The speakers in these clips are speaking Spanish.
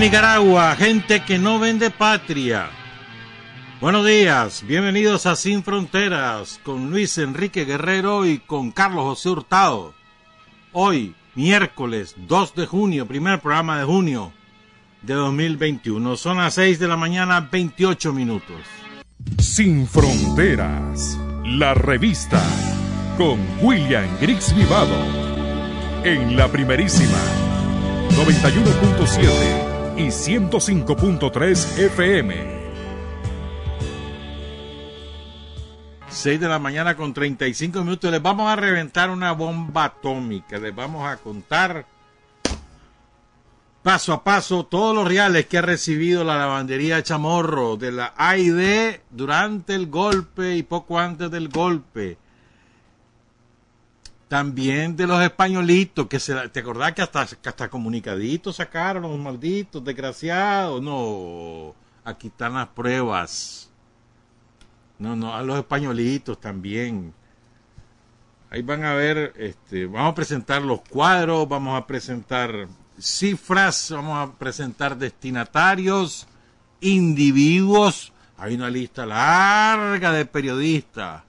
Nicaragua, gente que no vende patria. Buenos días, bienvenidos a Sin Fronteras con Luis Enrique Guerrero y con Carlos José Hurtado. Hoy, miércoles 2 de junio, primer programa de junio de 2021. Son las 6 de la mañana, 28 minutos. Sin Fronteras, la revista con William Griggs Vivado en la primerísima 91.7 y 105.3 FM. 6 de la mañana con 35 minutos. Les vamos a reventar una bomba atómica. Les vamos a contar paso a paso todos los reales que ha recibido la lavandería Chamorro de la AID durante el golpe y poco antes del golpe también de los españolitos, que se, ¿te acordás que hasta, hasta comunicaditos sacaron los malditos, desgraciados? No, aquí están las pruebas. No, no, a los españolitos también. Ahí van a ver, este, vamos a presentar los cuadros, vamos a presentar cifras, vamos a presentar destinatarios, individuos. Hay una lista larga de periodistas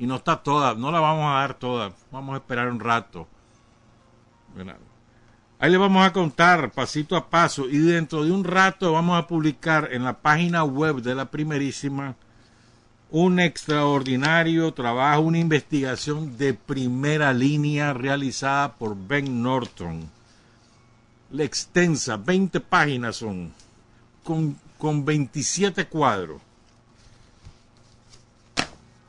y no está toda, no la vamos a dar toda, vamos a esperar un rato. Ahí le vamos a contar pasito a paso y dentro de un rato vamos a publicar en la página web de la primerísima un extraordinario trabajo, una investigación de primera línea realizada por Ben Norton. La extensa, 20 páginas son, con, con 27 cuadros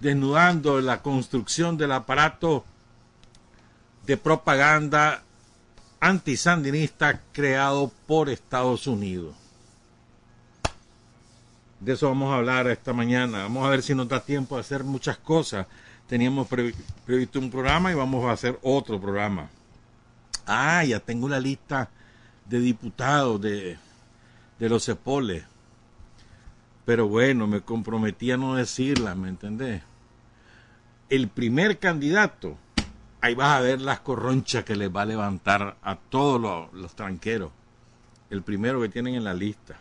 desnudando la construcción del aparato de propaganda antisandinista creado por Estados Unidos. De eso vamos a hablar esta mañana. Vamos a ver si nos da tiempo de hacer muchas cosas. Teníamos previsto un programa y vamos a hacer otro programa. Ah, ya tengo la lista de diputados de, de los CEPOLES. Pero bueno, me comprometí a no decirla, ¿me entendés? El primer candidato, ahí vas a ver las corronchas que les va a levantar a todos los, tranqueros. El primero que tienen en la lista.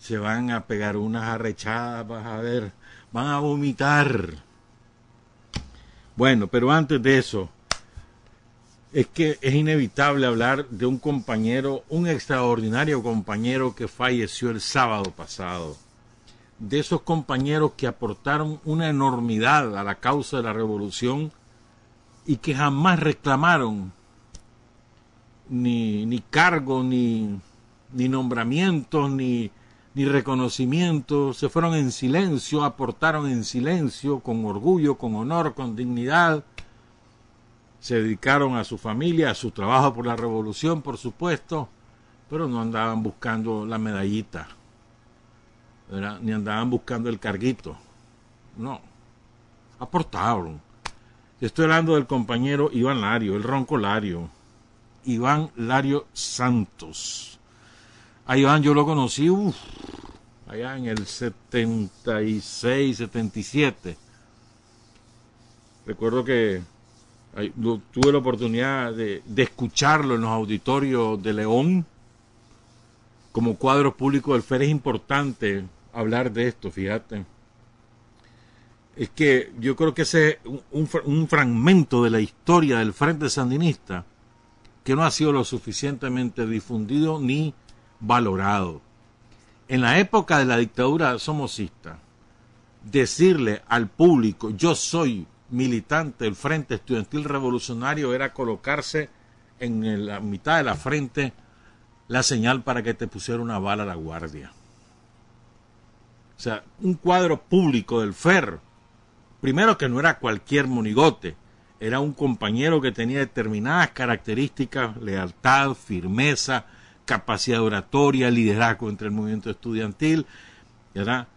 Se van a pegar unas arrechadas, vas a ver, van a vomitar. Bueno, pero antes de eso, es que es inevitable hablar de un compañero, un extraordinario compañero que falleció el sábado pasado de esos compañeros que aportaron una enormidad a la causa de la revolución y que jamás reclamaron ni, ni cargo, ni, ni nombramientos, ni, ni reconocimiento, se fueron en silencio, aportaron en silencio, con orgullo, con honor, con dignidad, se dedicaron a su familia, a su trabajo por la revolución, por supuesto, pero no andaban buscando la medallita ni andaban buscando el carguito. No, aportaron. Estoy hablando del compañero Iván Lario, el ronco Lario. Iván Lario Santos. A Iván yo lo conocí allá en el 76, 77. Recuerdo que tuve la oportunidad de, escucharlo en los auditorios de León como cuadro público del FER es importante hablar de esto, fíjate. Es que yo creo que ese es un, fragmento de la historia del Frente Sandinista que no ha sido lo suficientemente difundido ni valorado. En la época de la dictadura somocista, decirle al público yo soy militante del Frente Estudiantil Revolucionario era colocarse en la mitad de la frente la señal para que te pusiera una bala a la guardia. O sea, un cuadro público del FER. Primero que no era cualquier monigote, era un compañero que tenía determinadas características, lealtad, firmeza, capacidad oratoria, liderazgo entre el movimiento estudiantil, ¿verdad?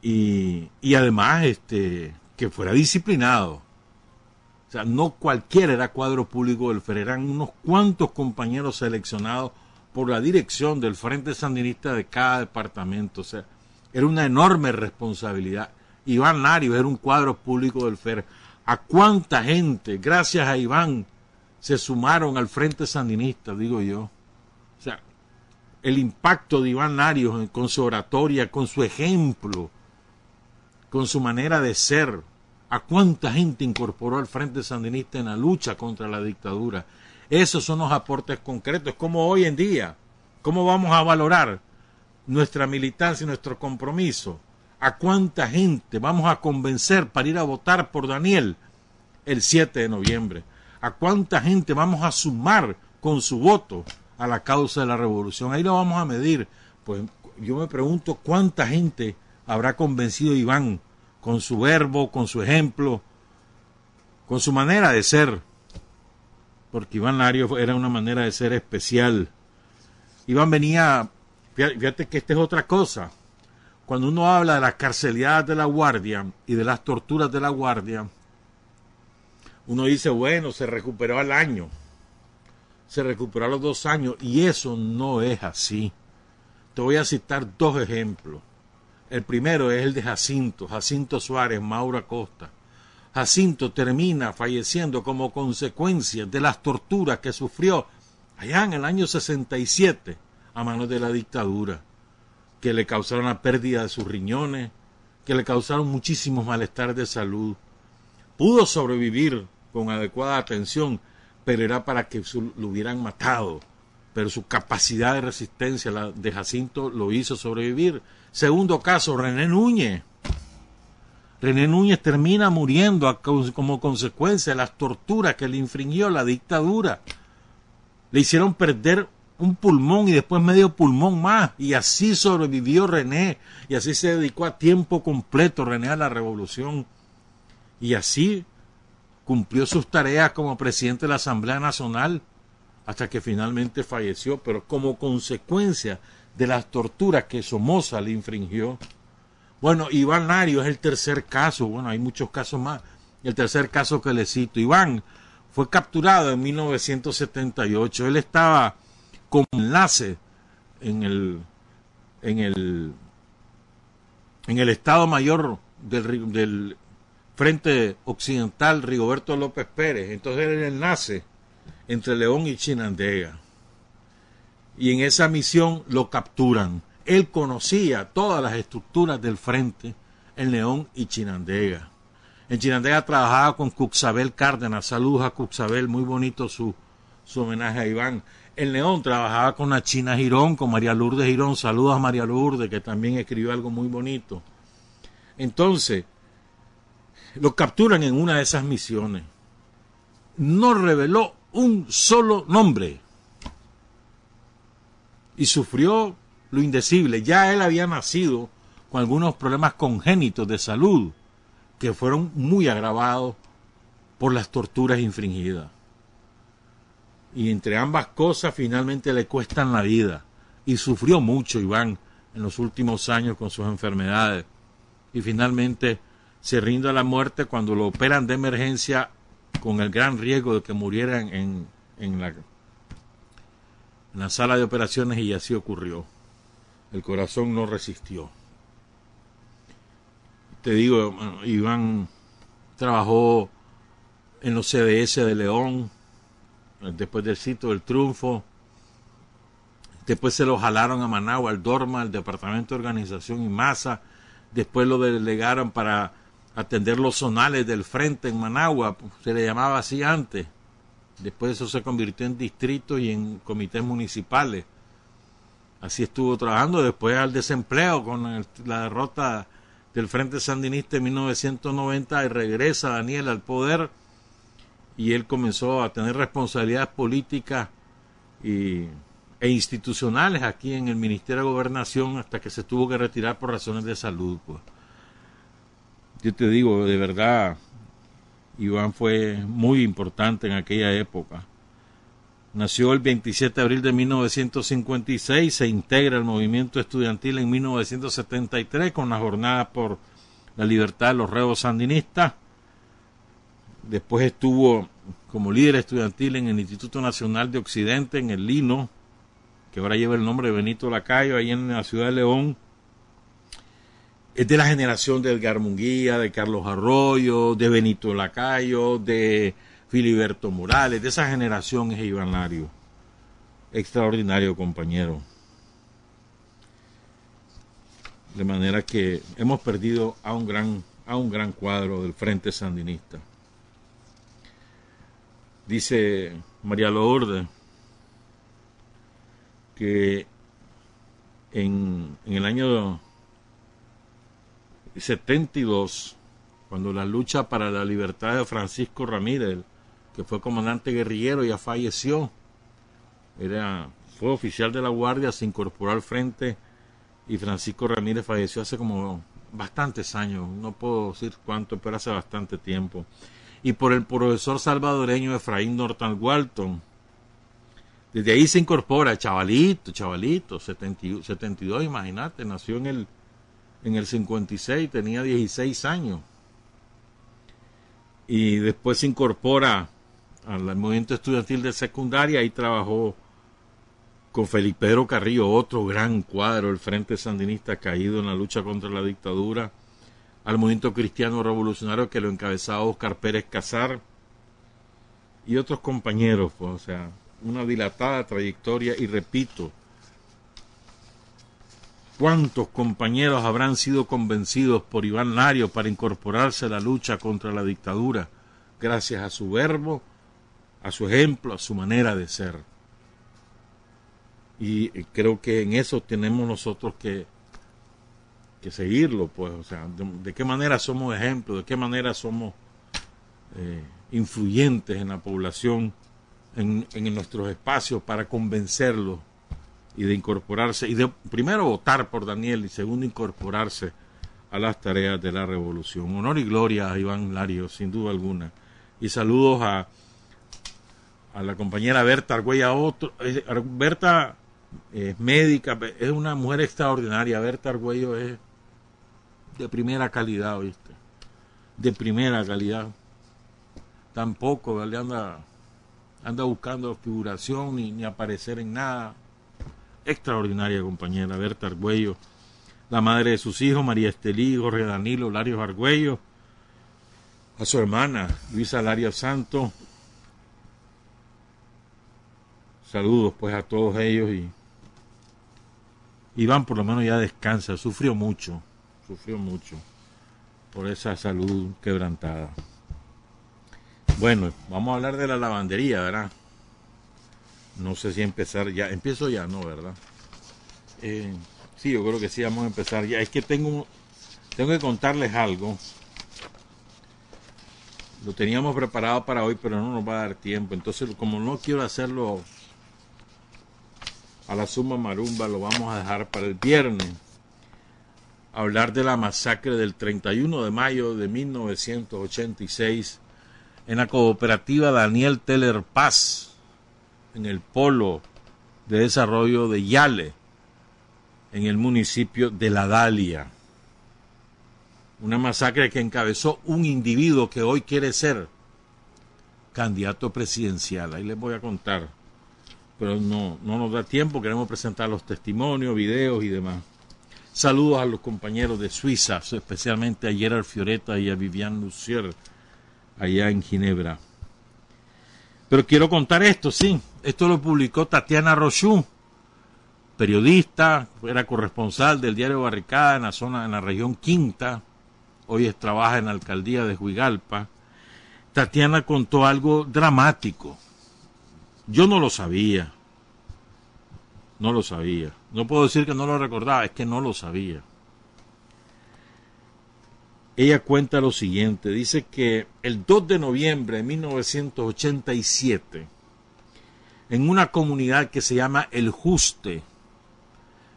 Y, y además este, que fuera disciplinado. O sea, no cualquiera era cuadro público del FER, eran unos cuantos compañeros seleccionados por la dirección del Frente Sandinista de cada departamento. O sea, era una enorme responsabilidad. Iván Lario era un cuadro público del FER. ¿A cuánta gente, gracias a Iván, se sumaron al Frente Sandinista, digo yo? O sea, el impacto de Iván Larios con su oratoria, con su ejemplo, con su manera de ser, a cuánta gente incorporó al Frente Sandinista en la lucha contra la dictadura. Esos son los aportes concretos, como hoy en día, cómo vamos a valorar nuestra militancia y nuestro compromiso. A cuánta gente vamos a convencer para ir a votar por Daniel el 7 de noviembre. A cuánta gente vamos a sumar con su voto a la causa de la revolución. Ahí lo vamos a medir. Pues yo me pregunto cuánta gente habrá convencido Iván con su verbo, con su ejemplo, con su manera de ser. Porque Iván Lario era una manera de ser especial. Iván venía, fíjate que esta es otra cosa. Cuando uno habla de las carceliadas de la guardia y de las torturas de la guardia, uno dice, bueno, se recuperó al año se recuperó a los dos años y eso no es así. Te voy a citar dos ejemplos. El primero es el de Jacinto, Jacinto Suárez, Maura Costa. Jacinto termina falleciendo como consecuencia de las torturas que sufrió allá en el año 67 a manos de la dictadura, que le causaron la pérdida de sus riñones, que le causaron muchísimos malestares de salud. Pudo sobrevivir con adecuada atención pero era para que lo hubieran matado. Pero su capacidad de resistencia la de Jacinto lo hizo sobrevivir. Segundo caso, René Núñez. René Núñez termina muriendo como consecuencia de las torturas que le infringió la dictadura. Le hicieron perder un pulmón y después medio pulmón más. Y así sobrevivió René. Y así se dedicó a tiempo completo René a la revolución. Y así cumplió sus tareas como presidente de la Asamblea Nacional hasta que finalmente falleció, pero como consecuencia de las torturas que Somoza le infringió. Bueno, Iván Lario es el tercer caso, bueno, hay muchos casos más. El tercer caso que le cito, Iván fue capturado en 1978. Él estaba como enlace en el en el en el Estado Mayor del, del Frente Occidental Rigoberto López Pérez. Entonces él enlace entre León y Chinandega. Y en esa misión lo capturan. Él conocía todas las estructuras del frente en León y Chinandega. En Chinandega trabajaba con Cuxabel Cárdenas. Saludos a Cuxabel, muy bonito su, su homenaje a Iván. En León trabajaba con la China Girón, con María Lourdes Girón. Saludos a María Lourdes, que también escribió algo muy bonito. Entonces, lo capturan en una de esas misiones. No reveló un solo nombre. Y sufrió lo indecible. Ya él había nacido con algunos problemas congénitos de salud que fueron muy agravados por las torturas infringidas. Y entre ambas cosas finalmente le cuestan la vida. Y sufrió mucho Iván en los últimos años con sus enfermedades. Y finalmente se rinde a la muerte cuando lo operan de emergencia con el gran riesgo de que murieran en, en, la, en la sala de operaciones y así ocurrió. El corazón no resistió. Te digo, Iván trabajó en los CDS de León, después del sitio del triunfo. Después se lo jalaron a Managua, al Dorma, al Departamento de Organización y Masa. Después lo delegaron para atender los zonales del frente en Managua, se le llamaba así antes. Después eso se convirtió en distritos y en comités municipales. Así estuvo trabajando después al desempleo con la derrota del Frente Sandinista en 1990 y regresa Daniel al poder y él comenzó a tener responsabilidades políticas y, e institucionales aquí en el Ministerio de Gobernación hasta que se tuvo que retirar por razones de salud. Pues yo te digo, de verdad, Iván fue muy importante en aquella época. Nació el 27 de abril de 1956, se integra al movimiento estudiantil en 1973 con la jornada por la libertad de los reos sandinistas. Después estuvo como líder estudiantil en el Instituto Nacional de Occidente, en el Lino, que ahora lleva el nombre de Benito Lacayo, ahí en la ciudad de León es de la generación de Edgar Munguía, de Carlos Arroyo, de Benito Lacayo, de Filiberto Morales, de esa generación es Iván Lario. Extraordinario compañero. De manera que hemos perdido a un gran, a un gran cuadro del Frente Sandinista. Dice María Lourdes que en, en el año 72, cuando la lucha para la libertad de Francisco Ramírez, que fue comandante guerrillero, ya falleció, era, fue oficial de la Guardia, se incorporó al frente y Francisco Ramírez falleció hace como bastantes años, no puedo decir cuánto, pero hace bastante tiempo. Y por el profesor salvadoreño Efraín Norton Walton. Desde ahí se incorpora, chavalito, chavalito, 72, imagínate, nació en el, en el 56, tenía 16 años. Y después se incorpora al movimiento estudiantil de secundaria, ahí trabajó con Felipe Carrillo, otro gran cuadro del Frente Sandinista caído en la lucha contra la dictadura, al movimiento cristiano revolucionario que lo encabezaba Oscar Pérez Casar y otros compañeros, pues, o sea, una dilatada trayectoria y repito, ¿cuántos compañeros habrán sido convencidos por Iván Lario para incorporarse a la lucha contra la dictadura gracias a su verbo, a su ejemplo, a su manera de ser? y creo que en eso tenemos nosotros que, que seguirlo, pues, o sea, de, qué manera somos ejemplos, de qué manera somos eh, influyentes en la población, en, en nuestros espacios para convencerlos y de incorporarse, y de primero votar por Daniel y segundo incorporarse a las tareas de la revolución. Honor y gloria a Iván Lario, sin duda alguna. Y saludos a, a la compañera Berta Argüella, otro, eh, Berta es médica, es una mujer extraordinaria. Berta Argüello es de primera calidad, ¿oíste? De primera calidad. Tampoco anda, anda buscando figuración ni, ni aparecer en nada. Extraordinaria compañera, Berta Argüello. La madre de sus hijos, María Estelí, Jorge Danilo, Larios Argüello. A su hermana, Luisa Laria Santo. Saludos pues a todos ellos y Iván por lo menos ya descansa, sufrió mucho, sufrió mucho por esa salud quebrantada. Bueno, vamos a hablar de la lavandería, ¿verdad? No sé si empezar ya, empiezo ya, ¿no? ¿Verdad? Eh, sí, yo creo que sí, vamos a empezar ya. Es que tengo, tengo que contarles algo. Lo teníamos preparado para hoy, pero no nos va a dar tiempo. Entonces, como no quiero hacerlo a la suma marumba lo vamos a dejar para el viernes. Hablar de la masacre del 31 de mayo de 1986 en la cooperativa Daniel Teller Paz, en el polo de desarrollo de Yale, en el municipio de La Dalia. Una masacre que encabezó un individuo que hoy quiere ser candidato presidencial. Ahí les voy a contar pero no, no nos da tiempo, queremos presentar los testimonios, videos y demás. Saludos a los compañeros de Suiza, especialmente a Gerard Fioretta y a Vivian Lucier, allá en Ginebra. Pero quiero contar esto, sí. Esto lo publicó Tatiana Rochú, periodista, era corresponsal del diario Barricada en la zona, en la región Quinta. Hoy trabaja en la alcaldía de Huigalpa. Tatiana contó algo dramático yo no lo sabía. No lo sabía. No puedo decir que no lo recordaba, es que no lo sabía. Ella cuenta lo siguiente, dice que el 2 de noviembre de 1987, en una comunidad que se llama El Juste,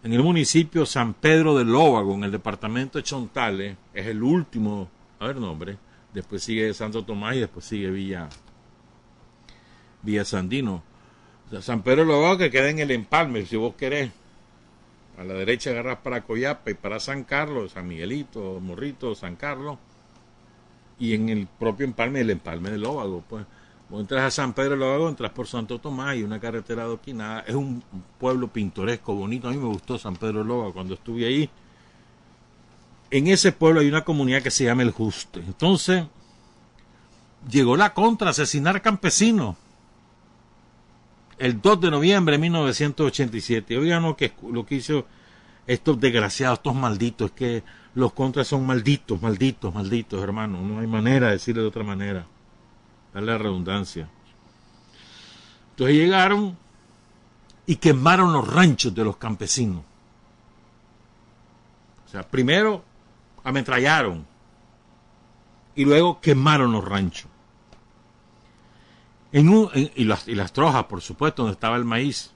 en el municipio San Pedro de Lóvago, en el departamento de Chontales, es el último, a ver nombre, después sigue Santo Tomás y después sigue Villa, Villa Sandino. San Pedro Lobao que queda en el empalme, si vos querés. A la derecha agarras para Coyapa y para San Carlos, San Miguelito, Morrito, San Carlos. Y en el propio empalme, el empalme del Lóvago, pues. Vos entras a San Pedro Lóvago, entras por Santo Tomás y una carretera adoquinada. Es un pueblo pintoresco, bonito. A mí me gustó San Pedro Lóvago cuando estuve ahí. En ese pueblo hay una comunidad que se llama El Juste. Entonces, llegó la contra, asesinar campesinos el 2 de noviembre de 1987. Oigan lo que, lo que hizo estos desgraciados, estos malditos, es que los contras son malditos, malditos, malditos, hermano. No hay manera de decirlo de otra manera. Dale la redundancia. Entonces llegaron y quemaron los ranchos de los campesinos. O sea, primero ametrallaron y luego quemaron los ranchos. Y, las, y las trojas, por supuesto, donde estaba el maíz.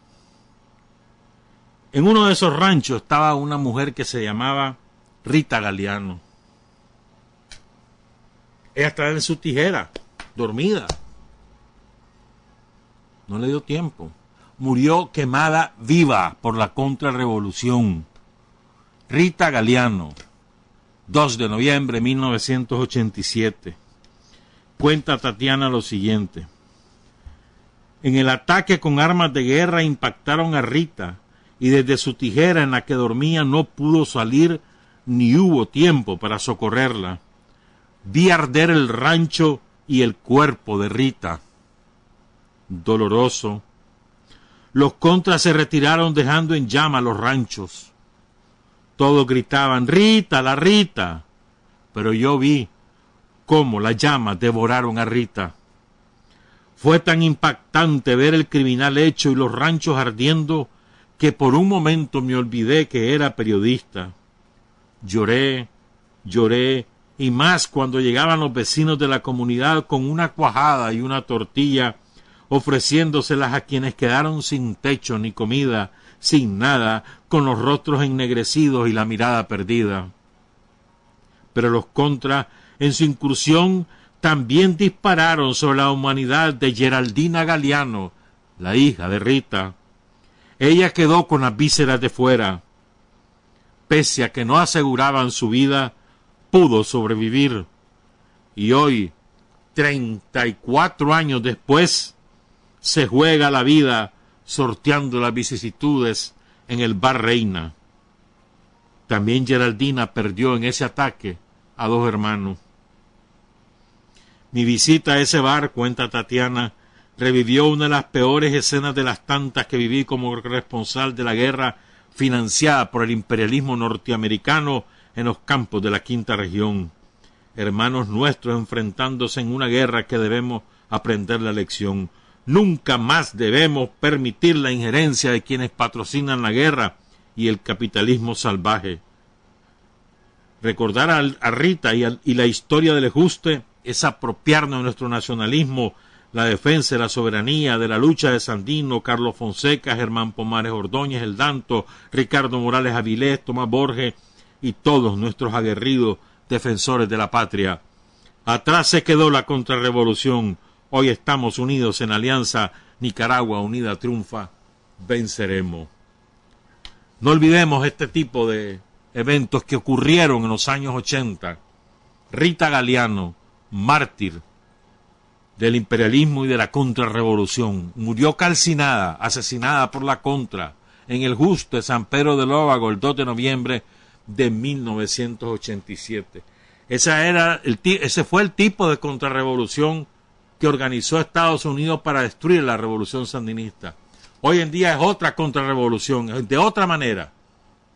En uno de esos ranchos estaba una mujer que se llamaba Rita Galeano. Ella estaba en su tijera, dormida. No le dio tiempo. Murió quemada viva por la contrarrevolución. Rita Galeano, 2 de noviembre de 1987. Cuenta Tatiana lo siguiente. En el ataque con armas de guerra impactaron a Rita y desde su tijera en la que dormía no pudo salir ni hubo tiempo para socorrerla. Vi arder el rancho y el cuerpo de Rita. Doloroso. Los contras se retiraron dejando en llama los ranchos. Todos gritaban, Rita, la Rita. Pero yo vi cómo las llamas devoraron a Rita. Fue tan impactante ver el criminal hecho y los ranchos ardiendo que por un momento me olvidé que era periodista. Lloré, lloré, y más cuando llegaban los vecinos de la comunidad con una cuajada y una tortilla, ofreciéndoselas a quienes quedaron sin techo ni comida, sin nada, con los rostros ennegrecidos y la mirada perdida. Pero los contras, en su incursión, también dispararon sobre la humanidad de Geraldina Galeano, la hija de Rita. Ella quedó con las vísceras de fuera. Pese a que no aseguraban su vida, pudo sobrevivir. Y hoy, treinta y cuatro años después, se juega la vida sorteando las vicisitudes en el bar Reina. También Geraldina perdió en ese ataque a dos hermanos. Mi visita a ese bar, cuenta Tatiana, revivió una de las peores escenas de las tantas que viví como responsable de la guerra financiada por el imperialismo norteamericano en los campos de la quinta región. Hermanos nuestros enfrentándose en una guerra que debemos aprender la lección. Nunca más debemos permitir la injerencia de quienes patrocinan la guerra y el capitalismo salvaje. Recordar a, Rita y, y la historia del ajuste es apropiarnos de nuestro nacionalismo, la defensa de la soberanía, de la lucha de Sandino, Carlos Fonseca, Germán Pomares Ordóñez, El Danto, Ricardo Morales Avilés, Tomás Borges y todos nuestros aguerridos defensores de la patria. Atrás se quedó la contrarrevolución, Hoy estamos unidos en alianza. Nicaragua unida triunfa. Venceremos. No olvidemos este tipo de eventos que ocurrieron en los años 80. Rita Galeano, mártir del imperialismo y de la contrarrevolución, murió calcinada, asesinada por la contra, en el justo de San Pedro de Lóvago el 2 de noviembre de 1987. Esa era el, ese fue el tipo de contrarrevolución que organizó Estados Unidos para destruir la revolución sandinista. Hoy en día es otra contrarrevolución, de otra manera.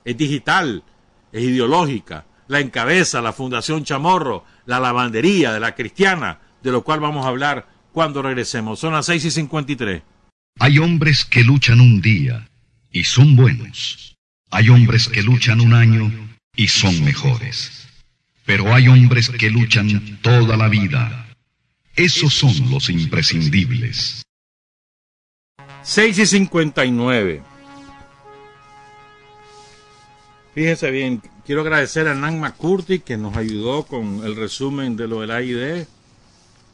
Es digital, es ideológica. La encabeza la Fundación Chamorro, la lavandería de la cristiana, de lo cual vamos a hablar cuando regresemos. Son las 6 y 53. Hay hombres que luchan un día y son buenos. Hay hombres que luchan un año y son mejores. Pero hay hombres que luchan toda la vida esos son los imprescindibles. 6 y 59. Fíjense bien, quiero agradecer a Nan McCurdy que nos ayudó con el resumen de lo del AID.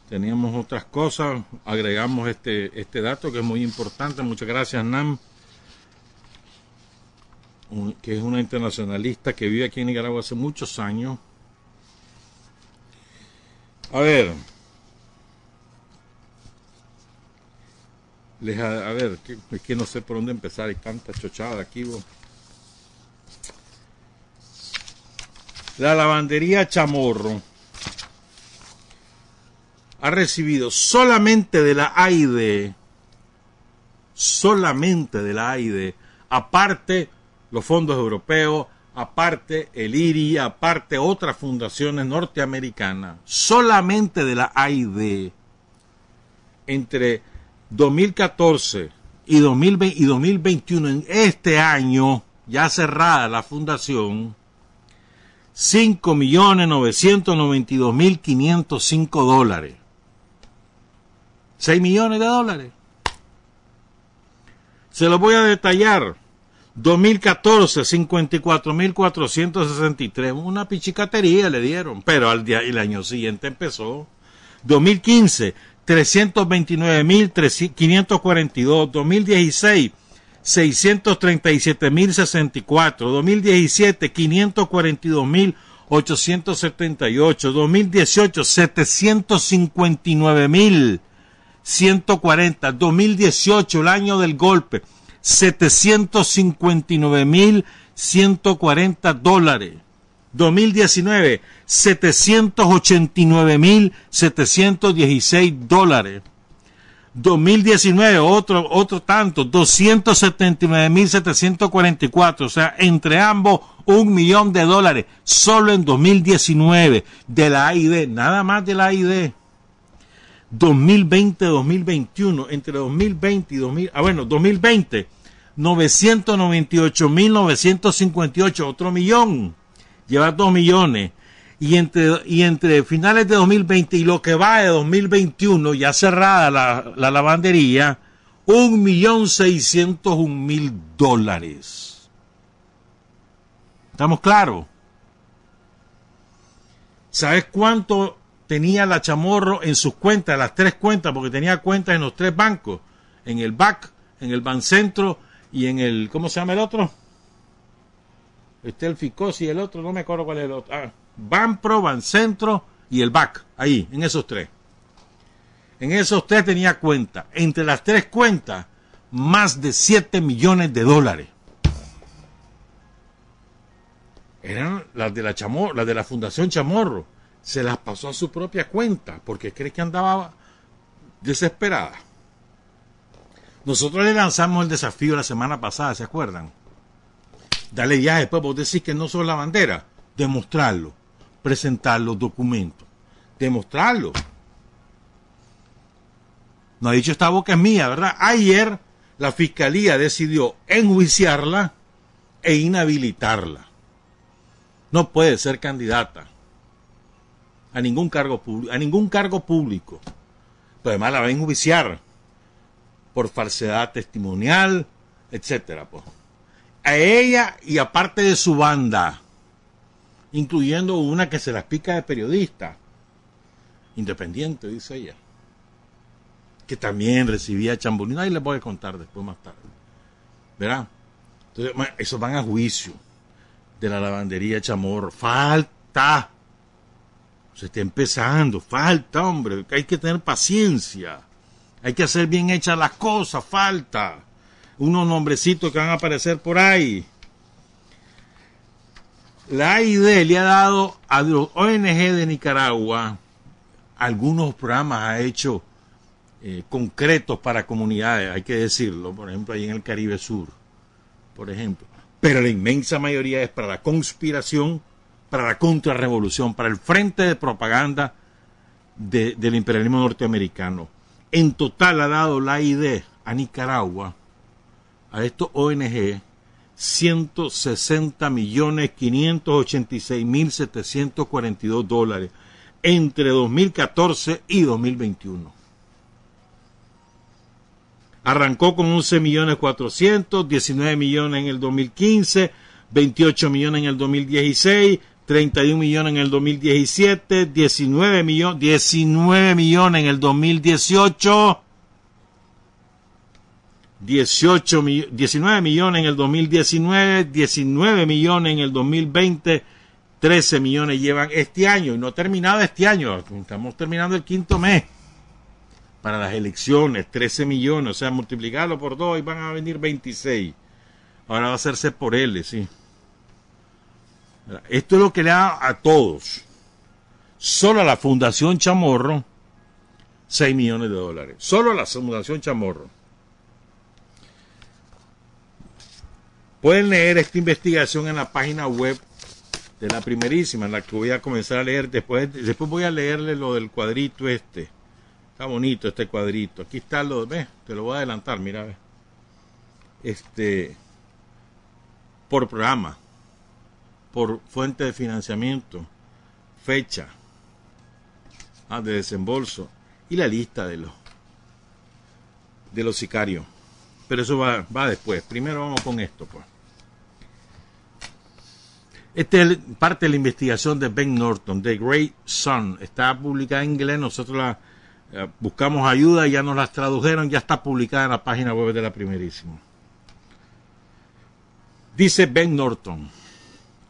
Teníamos otras cosas, agregamos este, este dato que es muy importante. Muchas gracias, Nan, que es una internacionalista que vive aquí en Nicaragua hace muchos años. A ver, a, ver, es que no sé por dónde empezar, hay tanta chochada aquí. La lavandería Chamorro ha recibido solamente de la AIDE, solamente de la AIDE, aparte los fondos europeos, aparte el IRI, aparte otras fundaciones norteamericanas, solamente de la AID, entre 2014 y, 2020, y 2021, en este año, ya cerrada la fundación, 5.992.505 dólares. 6 millones de dólares. Se lo voy a detallar. 2014, 54.463. Una pichicatería le dieron. Pero al día, el año siguiente empezó. 2015, 329.542. 2016, 637.064. 2017, 542.878. 2018, 759.140. 2018, el año del golpe, 759.140 dólares. 2019, 789.716 dólares. 2019, otro, otro tanto, 279.744, o sea, entre ambos un millón de dólares, solo en 2019, de la AID, nada más de la AID. 2020-2021, entre 2020 y 2000, ah bueno, 2020, 998.958, otro millón, lleva dos millones y entre, y entre finales de 2020 y lo que va de 2021, ya cerrada la, la lavandería, un millón seiscientos un mil dólares. ¿Estamos claros? ¿Sabes cuánto tenía la Chamorro en sus cuentas, las tres cuentas, porque tenía cuentas en los tres bancos, en el BAC, en el Bancentro y en el, ¿cómo se llama el otro? Este el Ficos y el otro, no me acuerdo cuál es el otro. Ah, Banpro, Bancentro y el BAC, ahí, en esos tres. En esos tres tenía cuenta. Entre las tres cuentas, más de 7 millones de dólares. Eran las de la Chamorro, las de la Fundación Chamorro. Se las pasó a su propia cuenta porque cree que andaba desesperada. Nosotros le lanzamos el desafío la semana pasada, ¿se acuerdan? Dale viaje, después vos decís que no son la bandera. Demostrarlo, presentar los documentos, demostrarlo. No ha dicho esta boca mía, ¿verdad? Ayer la fiscalía decidió enjuiciarla e inhabilitarla. No puede ser candidata a ningún cargo público, a ningún cargo público. Pero además la va a enjuiciar por falsedad testimonial, etcétera, pues. A ella y aparte de su banda, incluyendo una que se las pica de periodista, independiente, dice ella, que también recibía chambolina, y les voy a contar después más tarde. ¿Verdad? Entonces, esos van a juicio de la lavandería Chamorro. Falta. Se está empezando. Falta, hombre. Hay que tener paciencia. Hay que hacer bien hechas las cosas. Falta. Unos nombrecitos que van a aparecer por ahí. La AID le ha dado a los ONG de Nicaragua algunos programas, ha hecho eh, concretos para comunidades, hay que decirlo, por ejemplo, ahí en el Caribe Sur, por ejemplo. Pero la inmensa mayoría es para la conspiración, para la contrarrevolución, para el frente de propaganda de, del imperialismo norteamericano. En total ha dado la AID a Nicaragua, a estos ONG, 160 millones 586 mil 742 dólares entre 2014 y 2021. Arrancó con 11 millones 400, 19 millones en el 2015, 28 millones en el 2016, 31 millones en el 2017, 19 millones, 19 millones en el 2018, 18, 19 millones en el 2019, 19 millones en el 2020, 13 millones llevan este año y no terminado este año, estamos terminando el quinto mes para las elecciones, 13 millones, o sea, multiplicarlo por dos y van a venir 26. Ahora va a hacerse por L, sí. Esto es lo que le da a todos. Solo a la Fundación Chamorro, 6 millones de dólares. Solo a la Fundación Chamorro. Pueden leer esta investigación en la página web de la primerísima, en la que voy a comenzar a leer. Después, después voy a leerle lo del cuadrito este. Está bonito este cuadrito. Aquí está lo, ve, te lo voy a adelantar, mira, ve. Este, por programa, por fuente de financiamiento, fecha ah, de desembolso y la lista de los de los sicarios. Pero eso va, va después. Primero vamos con esto, pues. Esta es parte de la investigación de Ben Norton, The Great Sun. Está publicada en inglés, nosotros la eh, buscamos ayuda, ya nos las tradujeron, ya está publicada en la página web de la primerísima. Dice Ben Norton,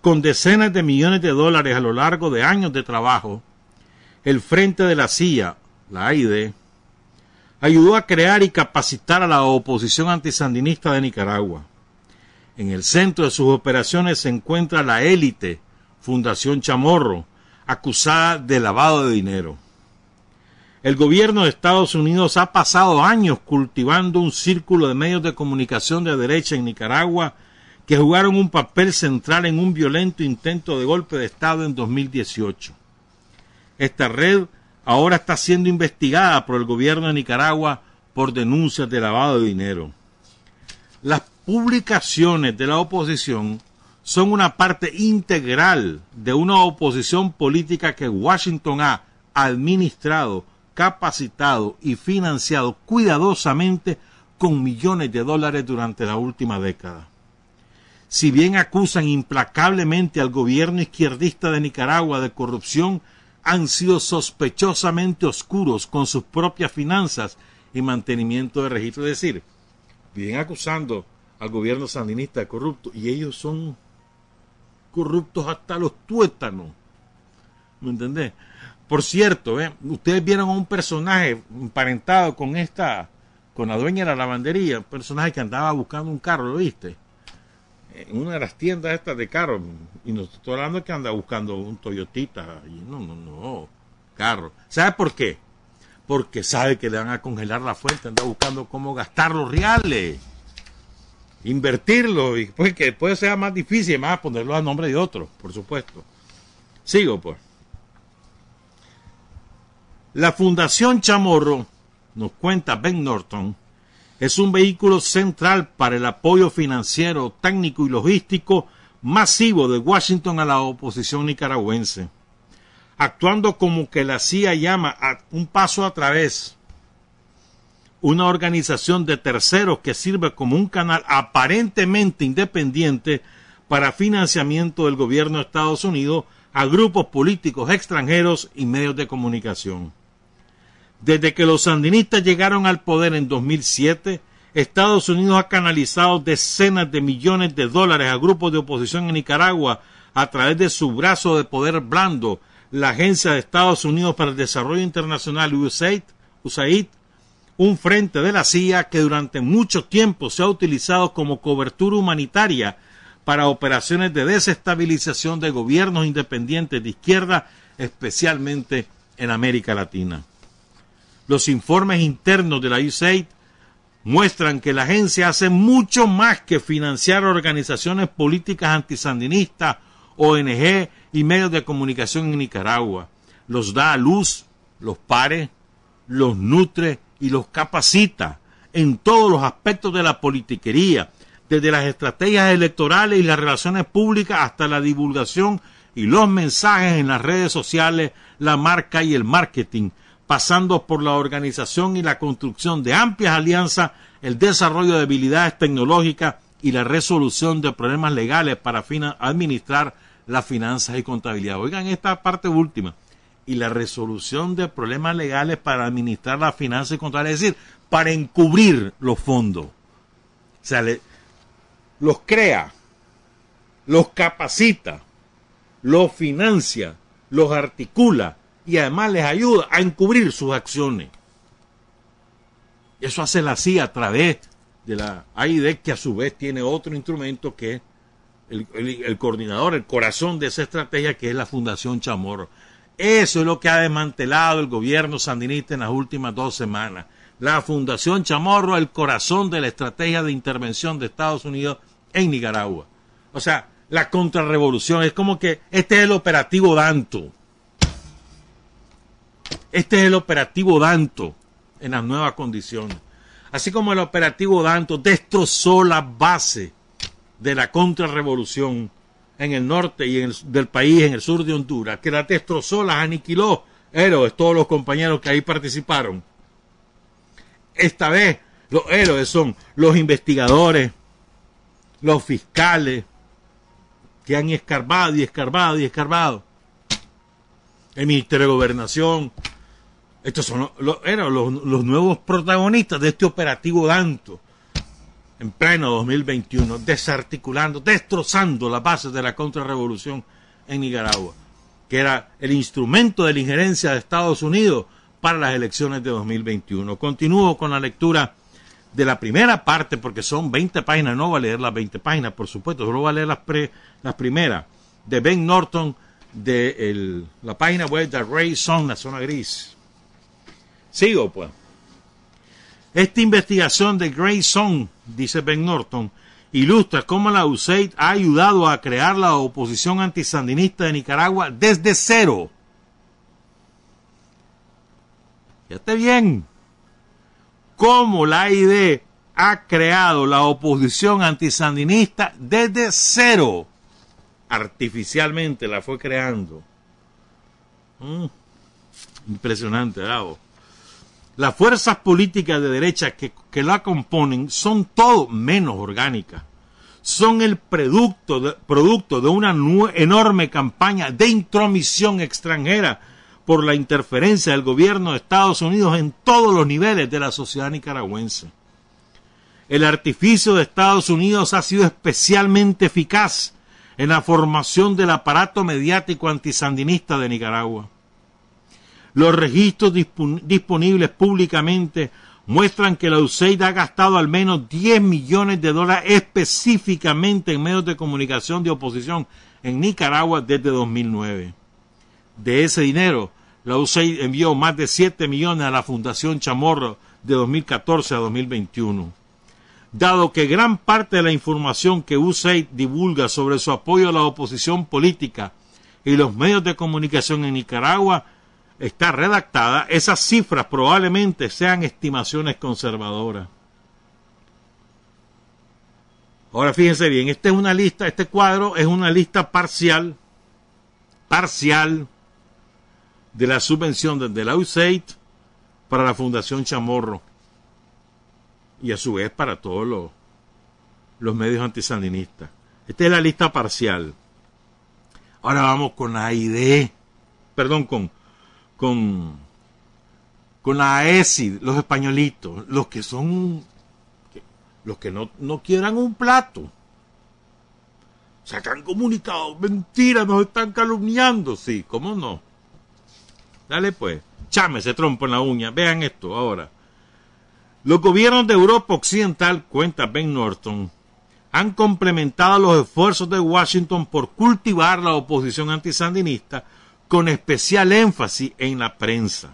con decenas de millones de dólares a lo largo de años de trabajo, el Frente de la CIA, la AID, ayudó a crear y capacitar a la oposición antisandinista de Nicaragua. En el centro de sus operaciones se encuentra la élite Fundación Chamorro, acusada de lavado de dinero. El gobierno de Estados Unidos ha pasado años cultivando un círculo de medios de comunicación de derecha en Nicaragua que jugaron un papel central en un violento intento de golpe de Estado en 2018. Esta red ahora está siendo investigada por el gobierno de Nicaragua por denuncias de lavado de dinero. Las publicaciones de la oposición son una parte integral de una oposición política que Washington ha administrado, capacitado y financiado cuidadosamente con millones de dólares durante la última década. Si bien acusan implacablemente al gobierno izquierdista de Nicaragua de corrupción, han sido sospechosamente oscuros con sus propias finanzas y mantenimiento de registro. Es decir, vienen acusando al gobierno sandinista corrupto y ellos son corruptos hasta los tuétanos. ¿Me entendés? Por cierto, ¿eh? ustedes vieron a un personaje emparentado con esta, con la dueña de la lavandería, un personaje que andaba buscando un carro, ¿lo viste? En una de las tiendas estas de carros, y no estoy hablando que anda buscando un Toyotita, y no, no, no, carro. ¿Sabe por qué? Porque sabe que le van a congelar la fuente, anda buscando cómo gastar los reales invertirlo y pues que puede ser más difícil más ponerlo a nombre de otro, por supuesto. Sigo pues. La Fundación Chamorro, nos cuenta Ben Norton, es un vehículo central para el apoyo financiero, técnico y logístico masivo de Washington a la oposición nicaragüense, actuando como que la CIA llama a un paso a través una organización de terceros que sirve como un canal aparentemente independiente para financiamiento del gobierno de Estados Unidos a grupos políticos extranjeros y medios de comunicación. Desde que los sandinistas llegaron al poder en 2007, Estados Unidos ha canalizado decenas de millones de dólares a grupos de oposición en Nicaragua a través de su brazo de poder blando, la Agencia de Estados Unidos para el Desarrollo Internacional USAID, USAID un frente de la CIA que durante mucho tiempo se ha utilizado como cobertura humanitaria para operaciones de desestabilización de gobiernos independientes de izquierda, especialmente en América Latina. Los informes internos de la USAID muestran que la agencia hace mucho más que financiar organizaciones políticas antisandinistas, ONG y medios de comunicación en Nicaragua. Los da a luz, los pare, los nutre y los capacita en todos los aspectos de la politiquería, desde las estrategias electorales y las relaciones públicas hasta la divulgación y los mensajes en las redes sociales, la marca y el marketing, pasando por la organización y la construcción de amplias alianzas, el desarrollo de habilidades tecnológicas y la resolución de problemas legales para administrar las finanzas y contabilidad. Oigan esta parte última y la resolución de problemas legales para administrar la finanza y control, es decir, para encubrir los fondos. O sea, los crea, los capacita, los financia, los articula y además les ayuda a encubrir sus acciones. Eso hace la CIA a través de la AID, que a su vez tiene otro instrumento que es el, el coordinador, el corazón de esa estrategia, que es la Fundación Chamorro. Eso es lo que ha desmantelado el gobierno sandinista en las últimas dos semanas. La Fundación Chamorro, el corazón de la estrategia de intervención de Estados Unidos en Nicaragua. O sea, la contrarrevolución es como que este es el operativo Danto. Este es el operativo Danto en las nuevas condiciones. Así como el operativo Danto destrozó la base de la contrarrevolución en el norte y del país, en el sur de Honduras, que la destrozó, las aniquiló, héroes, todos los compañeros que ahí participaron. Esta vez los héroes son los investigadores, los fiscales, que han escarbado y escarbado y escarbado. El Ministerio de Gobernación. Estos son los, los nuevos protagonistas de este operativo Danto en pleno 2021, desarticulando, destrozando las bases de la contrarrevolución en Nicaragua, que era el instrumento de la injerencia de Estados Unidos para las elecciones de 2021. Continúo con la lectura de la primera parte, porque son 20 páginas, no va a leer las 20 páginas, por supuesto, solo va a leer las, pre, las primeras, de Ben Norton, de el, la página web de Ray Song, la zona gris. Sigo, pues. Esta investigación de Grayson, dice Ben Norton, ilustra cómo la USAID ha ayudado a crear la oposición antisandinista de Nicaragua desde cero. Fíjate bien, cómo la AID ha creado la oposición antisandinista desde cero. Artificialmente la fue creando. Mm, impresionante, bravo. Las fuerzas políticas de derecha que, que la componen son todo menos orgánicas. Son el producto de, producto de una enorme campaña de intromisión extranjera por la interferencia del gobierno de Estados Unidos en todos los niveles de la sociedad nicaragüense. El artificio de Estados Unidos ha sido especialmente eficaz en la formación del aparato mediático antisandinista de Nicaragua. Los registros disponibles públicamente muestran que la USAID ha gastado al menos 10 millones de dólares específicamente en medios de comunicación de oposición en Nicaragua desde 2009. De ese dinero, la USAID envió más de 7 millones a la Fundación Chamorro de 2014 a 2021. Dado que gran parte de la información que USAID divulga sobre su apoyo a la oposición política y los medios de comunicación en Nicaragua está redactada, esas cifras probablemente sean estimaciones conservadoras. Ahora fíjense bien, esta es una lista, este cuadro es una lista parcial, parcial de la subvención de la USAID para la Fundación Chamorro y a su vez para todos los, los medios antisandinistas. Esta es la lista parcial. Ahora vamos con la ID, perdón, con con, con la ESID, los españolitos, los que son, los que no, no quieran un plato. Sacan comunicado, mentira, nos están calumniando, sí, ¿cómo no? Dale pues, chame ese trompo en la uña, vean esto ahora. Los gobiernos de Europa Occidental, cuenta Ben Norton, han complementado los esfuerzos de Washington por cultivar la oposición antisandinista con especial énfasis en la prensa,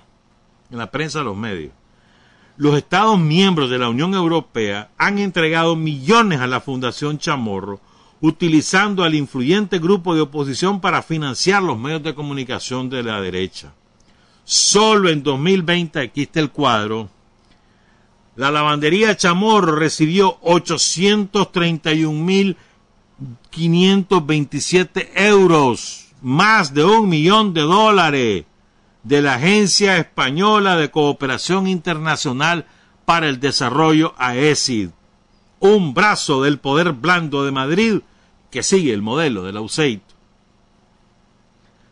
en la prensa de los medios. Los Estados miembros de la Unión Europea han entregado millones a la Fundación Chamorro, utilizando al influyente grupo de oposición para financiar los medios de comunicación de la derecha. Solo en 2020, aquí está el cuadro, la lavandería Chamorro recibió 831.527 euros más de un millón de dólares de la Agencia Española de Cooperación Internacional para el Desarrollo AESID, un brazo del poder blando de Madrid que sigue el modelo de la USAID.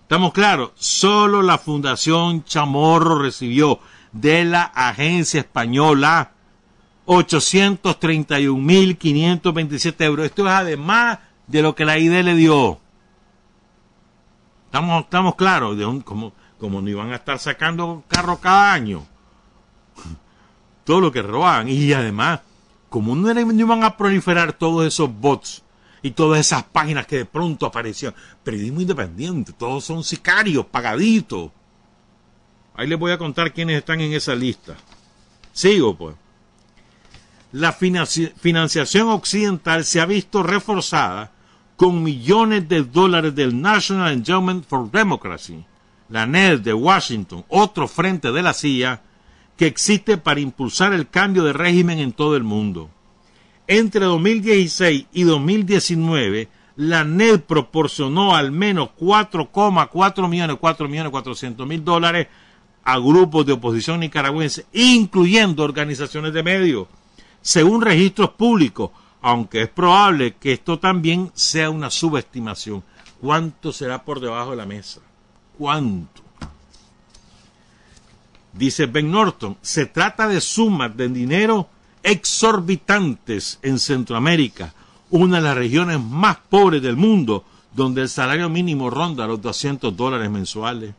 Estamos claros, solo la Fundación Chamorro recibió de la Agencia Española 831.527 euros. Esto es además de lo que la ID le dio. Estamos, estamos claros de un, como, como no iban a estar sacando carro cada año. Todo lo que roban. Y además, como no, iban a proliferar todos esos bots y todas esas páginas que de pronto aparecían. Periodismo independiente, todos son sicarios, pagaditos. Ahí les voy a contar quiénes están en esa lista. Sigo, pues. la financiación occidental se ha visto reforzada con millones de dólares del National Endowment for Democracy, la NED de Washington, otro frente de la CIA, que existe para impulsar el cambio de régimen en todo el mundo. Entre 2016 y 2019, la NED proporcionó al menos 4,4 millones, 4 millones 400 mil dólares a grupos de oposición nicaragüense, incluyendo organizaciones de medios según registros públicos, aunque es probable que esto también sea una subestimación. ¿Cuánto será por debajo de la mesa? ¿Cuánto? Dice Ben Norton, se trata de sumas de dinero exorbitantes en Centroamérica, una de las regiones más pobres del mundo, donde el salario mínimo ronda los 200 dólares mensuales.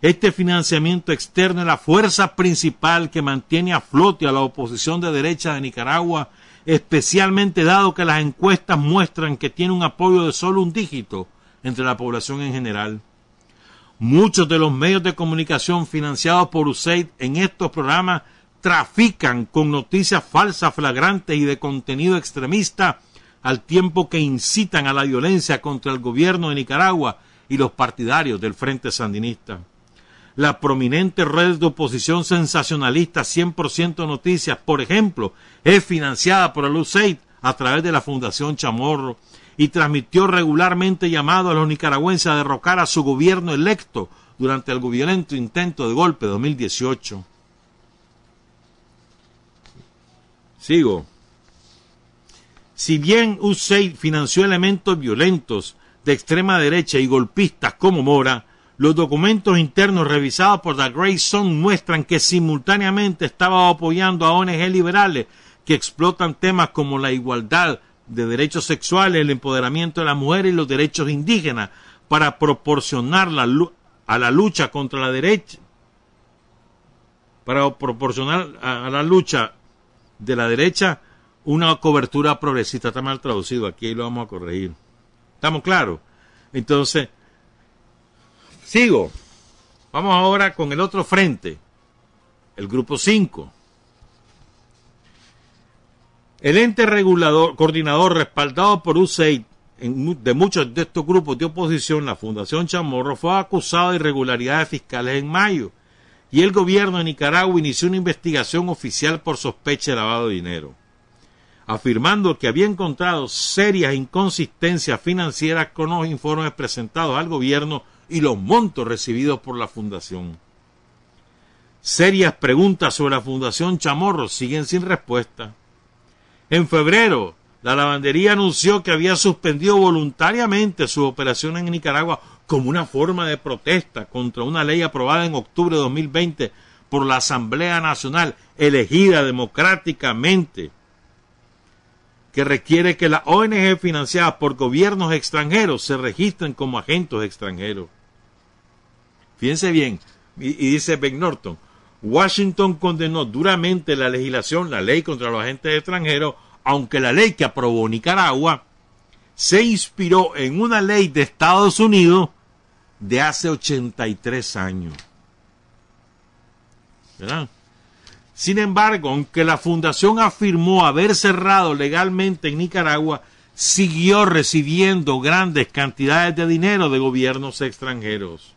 Este financiamiento externo es la fuerza principal que mantiene a flote a la oposición de derecha de Nicaragua, especialmente dado que las encuestas muestran que tiene un apoyo de solo un dígito entre la población en general. Muchos de los medios de comunicación financiados por USAID en estos programas trafican con noticias falsas, flagrantes y de contenido extremista, al tiempo que incitan a la violencia contra el gobierno de Nicaragua y los partidarios del Frente Sandinista la prominente red de oposición sensacionalista 100% Noticias, por ejemplo, es financiada por el USAID a través de la Fundación Chamorro y transmitió regularmente llamados a los nicaragüenses a derrocar a su gobierno electo durante el violento intento de golpe de 2018. Sigo. Si bien USAID financió elementos violentos de extrema derecha y golpistas como Mora, los documentos internos revisados por The Grayson muestran que simultáneamente estaba apoyando a ONG liberales que explotan temas como la igualdad de derechos sexuales, el empoderamiento de la mujer y los derechos indígenas para proporcionar a la lucha contra la derecha, para proporcionar a, la lucha de la derecha una cobertura progresista. Está mal traducido, aquí lo vamos a corregir. ¿Estamos claros? Entonces, Sigo. Vamos ahora con el otro frente, el grupo 5. El ente regulador, coordinador respaldado por USAID de muchos de estos grupos de oposición, la Fundación Chamorro, fue acusado de irregularidades fiscales en mayo y el gobierno de Nicaragua inició una investigación oficial por sospecha de lavado de dinero, afirmando que había encontrado serias inconsistencias financieras con los informes presentados al gobierno y los montos recibidos por la Fundación. Serias preguntas sobre la Fundación Chamorro siguen sin respuesta. En febrero, la lavandería anunció que había suspendido voluntariamente su operación en Nicaragua como una forma de protesta contra una ley aprobada en octubre de 2020 por la Asamblea Nacional, elegida democráticamente, que requiere que las ONG financiadas por gobiernos extranjeros se registren como agentes extranjeros. Fíjense bien, y, dice Ben Norton, Washington condenó duramente la legislación, la ley contra los agentes extranjeros, aunque la ley que aprobó Nicaragua se inspiró en una ley de Estados Unidos de hace 83 años. ¿Verdad? Sin embargo, aunque la fundación afirmó haber cerrado legalmente en Nicaragua, siguió recibiendo grandes cantidades de dinero de gobiernos extranjeros.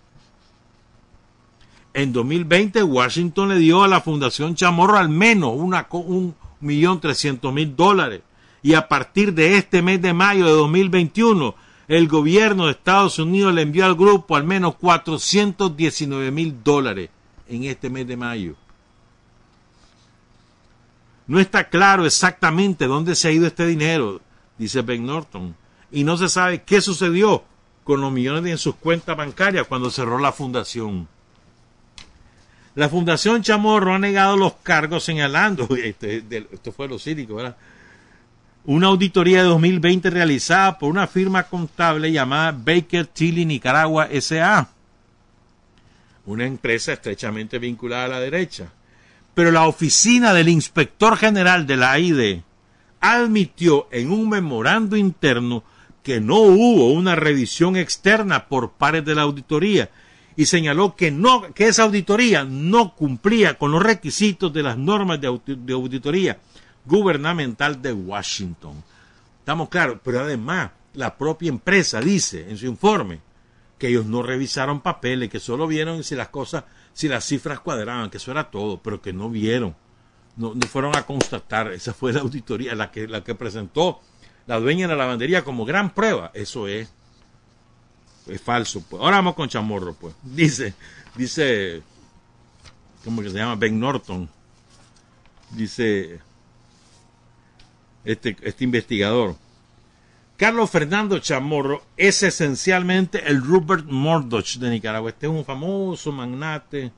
En 2020 Washington le dio a la Fundación Chamorro al menos una, un millón trescientos mil dólares. Y a partir de este mes de mayo de 2021, el gobierno de Estados Unidos le envió al grupo al menos 419 mil dólares en este mes de mayo. No está claro exactamente dónde se ha ido este dinero, dice Ben Norton, y no se sabe qué sucedió con los millones en sus cuentas bancarias cuando cerró la fundación. La Fundación Chamorro ha negado los cargos señalando, este, esto fue lo cínico, ¿verdad? Una auditoría de 2020 realizada por una firma contable llamada Baker Tilly Nicaragua SA, una empresa estrechamente vinculada a la derecha. Pero la oficina del inspector general de la AID admitió en un memorando interno que no hubo una revisión externa por pares de la auditoría y señaló que, no, que esa auditoría no cumplía con los requisitos de las normas de, auditoría gubernamental de Washington. Estamos claros, pero además la propia empresa dice en su informe que ellos no revisaron papeles, que solo vieron si las cosas, si las cifras cuadraban, que eso era todo, pero que no vieron, no, fueron a constatar. Esa fue la auditoría, la que, la que presentó la dueña de la lavandería como gran prueba. Eso es, es falso. Pues. Ahora vamos con Chamorro, pues. Dice, dice, ¿cómo que se llama? Ben Norton. Dice este, este investigador. Carlos Fernando Chamorro es esencialmente el Rupert Murdoch de Nicaragua. Este es un famoso magnate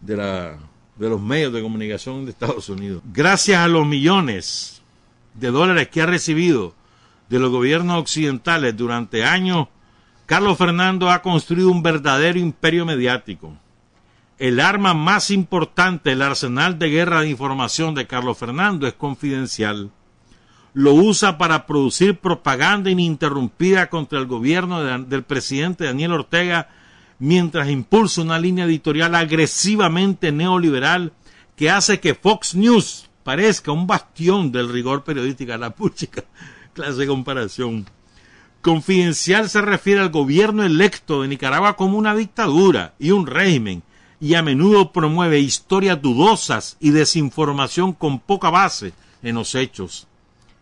de, los medios de comunicación de Estados Unidos. Gracias a los millones de dólares que ha recibido de los gobiernos occidentales durante años, Carlos Fernando ha construido un verdadero imperio mediático. El arma más importante del arsenal de guerra de información de Carlos Fernando es confidencial lo usa para producir propaganda ininterrumpida contra el gobierno del presidente Daniel Ortega mientras impulsa una línea editorial agresivamente neoliberal que hace que Fox News parezca un bastión del rigor periodístico. La puchica clase de comparación. Confidencial se refiere al gobierno electo de Nicaragua como una dictadura y un régimen y a menudo promueve historias dudosas y desinformación con poca base en los hechos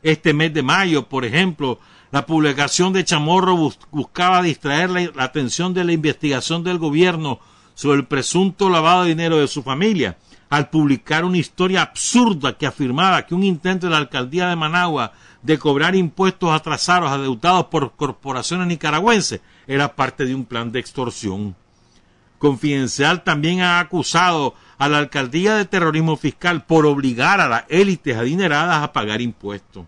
este mes de mayo, por ejemplo, la publicación de Chamorro buscaba distraer la, atención de la investigación del gobierno sobre el presunto lavado de dinero de su familia, al publicar una historia absurda que afirmaba que un intento de la alcaldía de Managua de cobrar impuestos atrasados adeudados por corporaciones nicaragüenses era parte de un plan de extorsión. Confidencial también ha acusado a la alcaldía de terrorismo fiscal por obligar a las élites adineradas a pagar impuestos.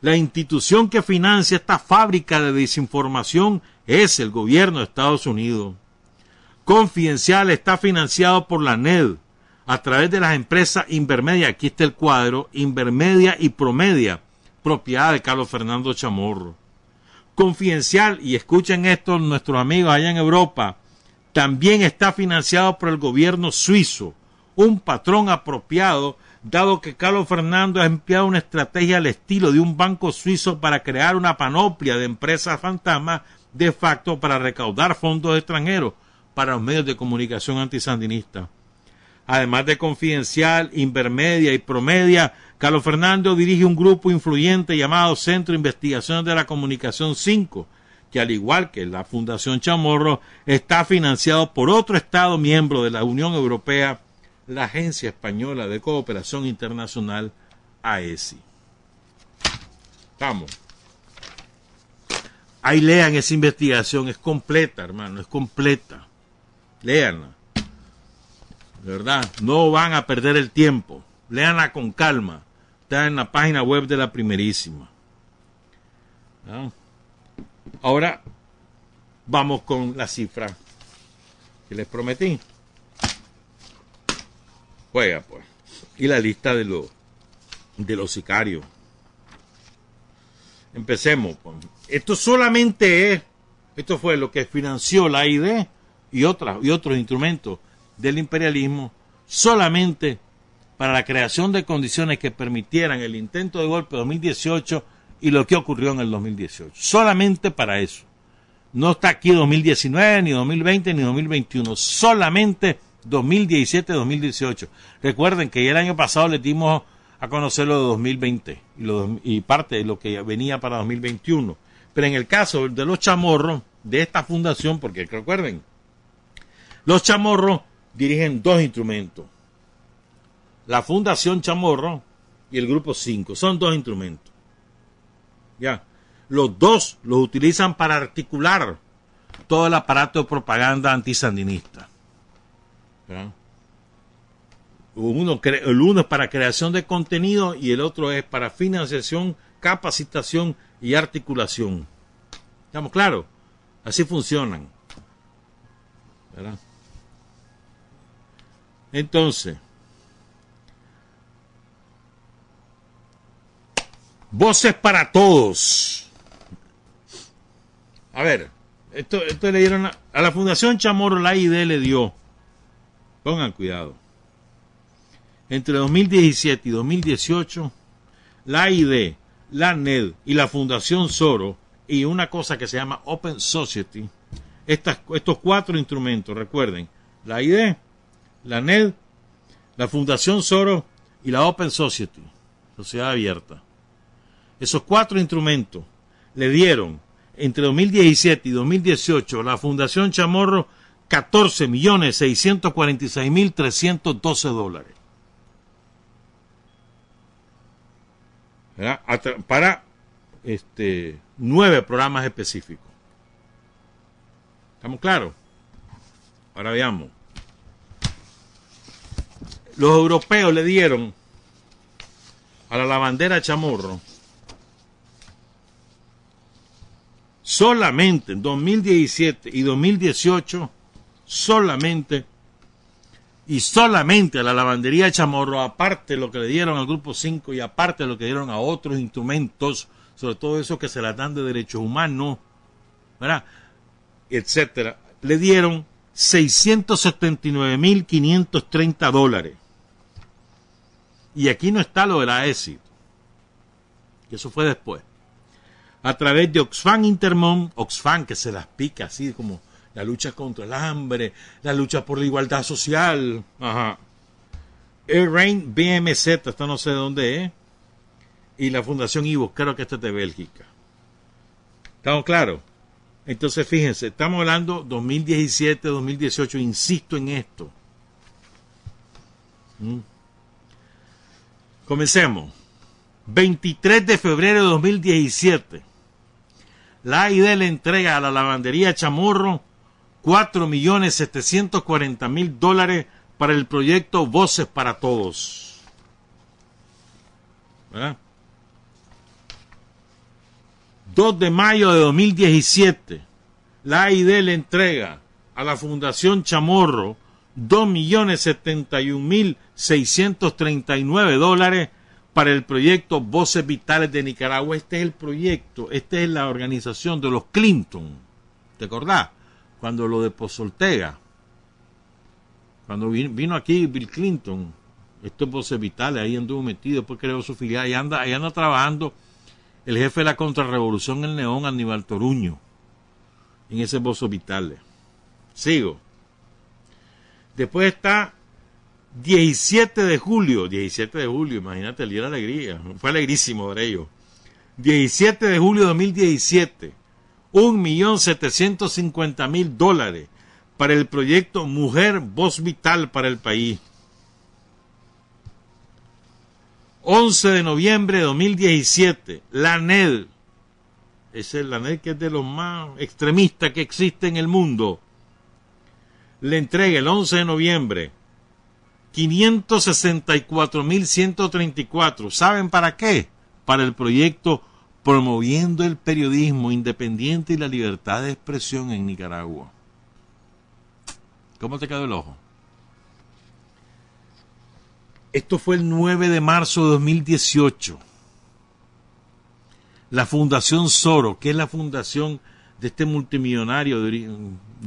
La institución que financia esta fábrica de desinformación es el gobierno de Estados Unidos. Confidencial está financiado por la NED a través de las empresas Invermedia, aquí está el cuadro, Invermedia y Promedia, propiedad de Carlos Fernando Chamorro. Confidencial, y escuchen esto nuestros amigos allá en Europa, también está financiado por el gobierno suizo, un patrón apropiado, dado que Carlos Fernando ha empleado una estrategia al estilo de un banco suizo para crear una panoplia de empresas fantasmas de facto para recaudar fondos extranjeros para los medios de comunicación antisandinistas. Además de Confidencial, Invermedia y Promedia, Carlos Fernando dirige un grupo influyente llamado Centro de Investigaciones de la Comunicación 5, que al igual que la Fundación Chamorro, está financiado por otro Estado miembro de la Unión Europea, la Agencia Española de Cooperación Internacional, AESI. Vamos. Ahí lean esa investigación, es completa, hermano, es completa. Leanla. De verdad, no van a perder el tiempo. Leanla con calma. Está en la página web de la primerísima. ¿Ah? Ahora vamos con la cifra que les prometí. Juega, pues. Y la lista de los, de los sicarios. Empecemos. Pues. Esto solamente es, esto fue lo que financió la ID y, otras, y otros instrumentos del imperialismo, solamente para la creación de condiciones que permitieran el intento de golpe de 2018 y lo que ocurrió en el 2018. Solamente para eso. No está aquí 2019, ni 2020, ni 2021. Solamente 2017-2018. Recuerden que el año pasado le dimos a conocer lo de 2020 y, y parte de lo que venía para 2021. Pero en el caso de los chamorros de esta fundación, porque recuerden, los chamorros dirigen dos instrumentos. La Fundación Chamorro y el Grupo 5. Son dos instrumentos. Ya. Los dos los utilizan para articular todo el aparato de propaganda antisandinista. Uno, el uno es para creación de contenido y el otro es para financiación, capacitación y articulación. ¿Estamos claros? Así funcionan. Entonces, Voces para todos. A ver, esto, le dieron a, la Fundación Chamorro, la ID le dio. Pongan cuidado. entre 2017 y 2018, la ID, la NED y la Fundación Soro y una cosa que se llama Open Society, estos cuatro instrumentos, recuerden, la ID, la NED, la Fundación Soro y la Open Society, sociedad abierta. Esos cuatro instrumentos le dieron entre 2017 y 2018 la Fundación Chamorro 14 millones 646 mil 312 dólares. Para este, nueve programas específicos. ¿Estamos claros? Ahora veamos. Los europeos le dieron a la lavandera Chamorro solamente en 2017 y 2018, solamente y solamente a la lavandería Chamorro, aparte lo que le dieron al Grupo 5 y aparte lo que dieron a otros instrumentos, sobre todo esos que se las dan de derechos humanos, ¿verdad? etcétera, le dieron 679.530 dólares. Y aquí no está lo de la ESI, que eso fue después a través de Oxfam Intermón, Oxfam que se las pica así como la lucha contra el hambre, la lucha por la igualdad social, ajá. Air BMZ, esto no sé de dónde es, y la Fundación Ivo, creo que esta es de Bélgica. ¿Estamos claros? Entonces, fíjense, estamos hablando 2017, 2018, insisto en esto. ¿Mm? Comencemos. 23 de febrero de 2017 la AID le entrega a la lavandería Chamorro 4.740.000 dólares para el proyecto Voces para Todos. ¿Verdad? 2 de mayo de 2017, la AID le entrega a la Fundación Chamorro 2.071.639 dólares para el proyecto Voces Vitales de Nicaragua. Este es el proyecto, esta es la organización de los Clinton. ¿Te acordás? Cuando lo de Pozoltega. Cuando vino, aquí Bill Clinton, esto es Voces Vitales, ahí anduvo metido, después creó su filial, ahí anda, ahí anda trabajando el jefe de la contrarrevolución en León, Aníbal Toruño, en ese Voces Vitales. Sigo. Después está 17 de julio, 17 de julio, imagínate el día de la alegría, fue alegrísimo para ellos. 17 de julio de 2017, 1.750.000 dólares para el proyecto Mujer Voz Vital para el país. 11 de noviembre de 2017, la NED, es la NED que es de los más extremistas que existe en el mundo, le entrega el 11 de noviembre 564.134. ¿Saben para qué? Para el proyecto Promoviendo el Periodismo Independiente y la Libertad de Expresión en Nicaragua. ¿Cómo te quedó el ojo? Esto fue el 9 de marzo de 2018. La Fundación Soro, que es la fundación de este multimillonario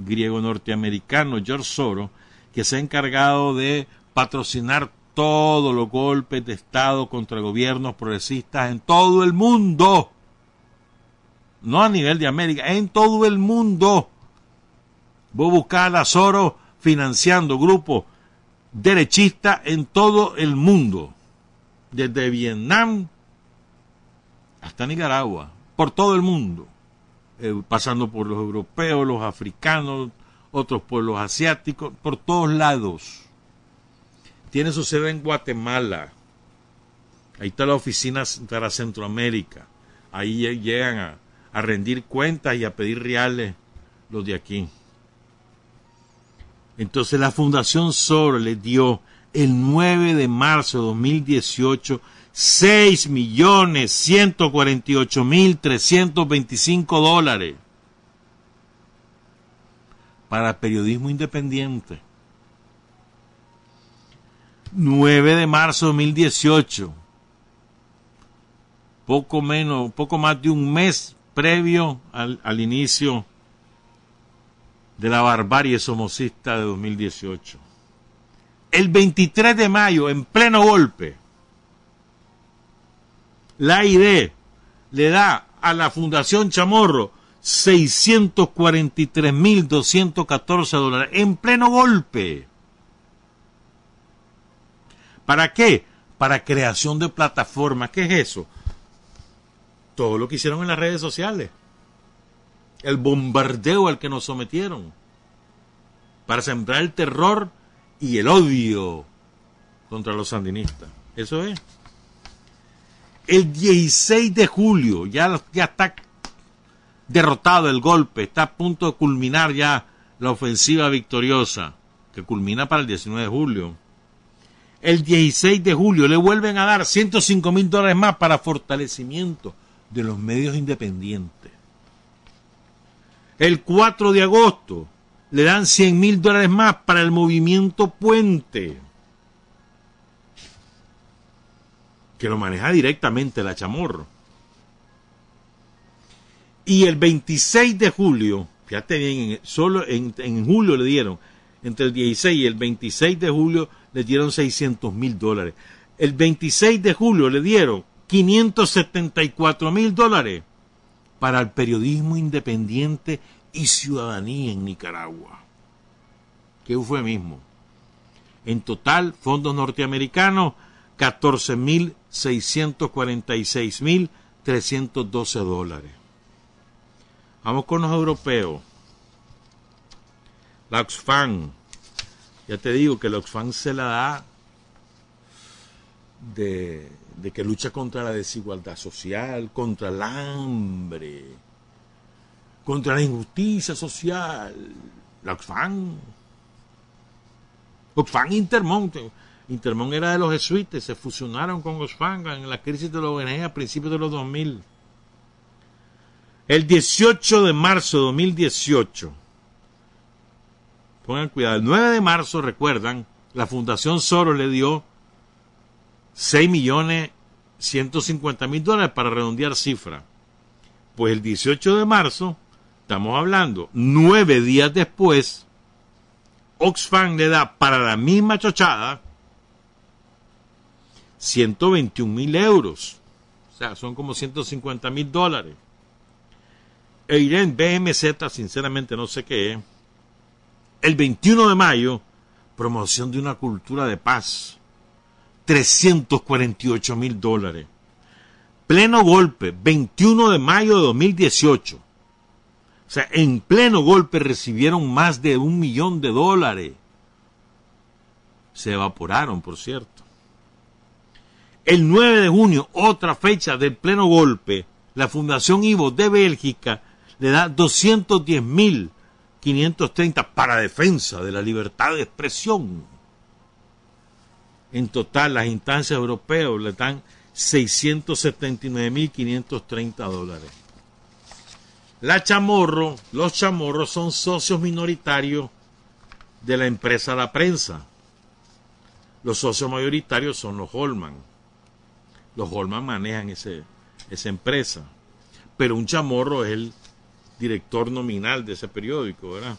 griego norteamericano, George Soros, que se ha encargado de patrocinar todos los golpes de Estado contra gobiernos progresistas en todo el mundo. No a nivel de América, en todo el mundo. Voy a buscar a Soros financiando grupos derechistas en todo el mundo. Desde Vietnam hasta Nicaragua, por todo el mundo. Eh, pasando por los europeos, los africanos, otros pueblos asiáticos, por todos lados tiene su sede en Guatemala. Ahí está la oficina para Centroamérica. Ahí llegan a, rendir cuentas y a pedir reales los de aquí. Entonces la Fundación Soro le dio el 9 de marzo de 2018 6 millones 148 mil 325 dólares para periodismo independiente. 9 de marzo de 2018. Poco menos, poco más de un mes previo al, al inicio de la barbarie somocista de 2018. El 23 de mayo, en pleno golpe, la ID le da a la Fundación Chamorro 643.214 dólares en pleno golpe. ¿Para qué? Para creación de plataformas. ¿Qué es eso? Todo lo que hicieron en las redes sociales. El bombardeo al que nos sometieron. Para sembrar el terror y el odio contra los sandinistas. Eso es. El 16 de julio, ya, ya está derrotado el golpe, está a punto de culminar ya la ofensiva victoriosa, que culmina para el 19 de julio. El 16 de julio le vuelven a dar 105 mil dólares más para fortalecimiento de los medios independientes. El 4 de agosto le dan 100 mil dólares más para el movimiento Puente, que lo maneja directamente la Chamorro. Y el 26 de julio, fíjate bien, solo en, en julio le dieron, entre el 16 y el 26 de julio le dieron 600 mil dólares. El 26 de julio le dieron 574 mil dólares para el periodismo independiente y ciudadanía en Nicaragua. Qué eufemismo. En total, fondos norteamericanos, 14 mil 646 mil 312 dólares. Vamos con los europeos. La Oxfam. Ya te digo que la Oxfam se la da de, que lucha contra la desigualdad social, contra el hambre, contra la injusticia social. La Oxfam. Oxfam Intermont. Intermont era de los jesuitas, se fusionaron con Oxfam en la crisis de la ONG a principios de los 2000. El 18 de marzo de 2018, pongan cuidado, el 9 de marzo, recuerdan, la Fundación Soros le dio 6 millones 150 mil dólares para redondear cifra. Pues el 18 de marzo, estamos hablando, nueve días después, Oxfam le da para la misma chochada 121 mil euros. O sea, son como 150 mil dólares. Eiren BMZ, sinceramente no sé qué es. El 21 de mayo, promoción de una cultura de paz. 348 mil dólares. Pleno golpe, 21 de mayo de 2018. O sea, en pleno golpe recibieron más de un millón de dólares. Se evaporaron, por cierto. El 9 de junio, otra fecha del pleno golpe, la Fundación Ivo de Bélgica le da 210.530 para defensa de la libertad de expresión. En total, las instancias europeas le dan 679.530 dólares. La Chamorro, los Chamorros son socios minoritarios de la empresa La Prensa. Los socios mayoritarios son los Holman. Los Holman manejan ese, esa empresa. Pero un chamorro es el director nominal de ese periódico, ¿verdad?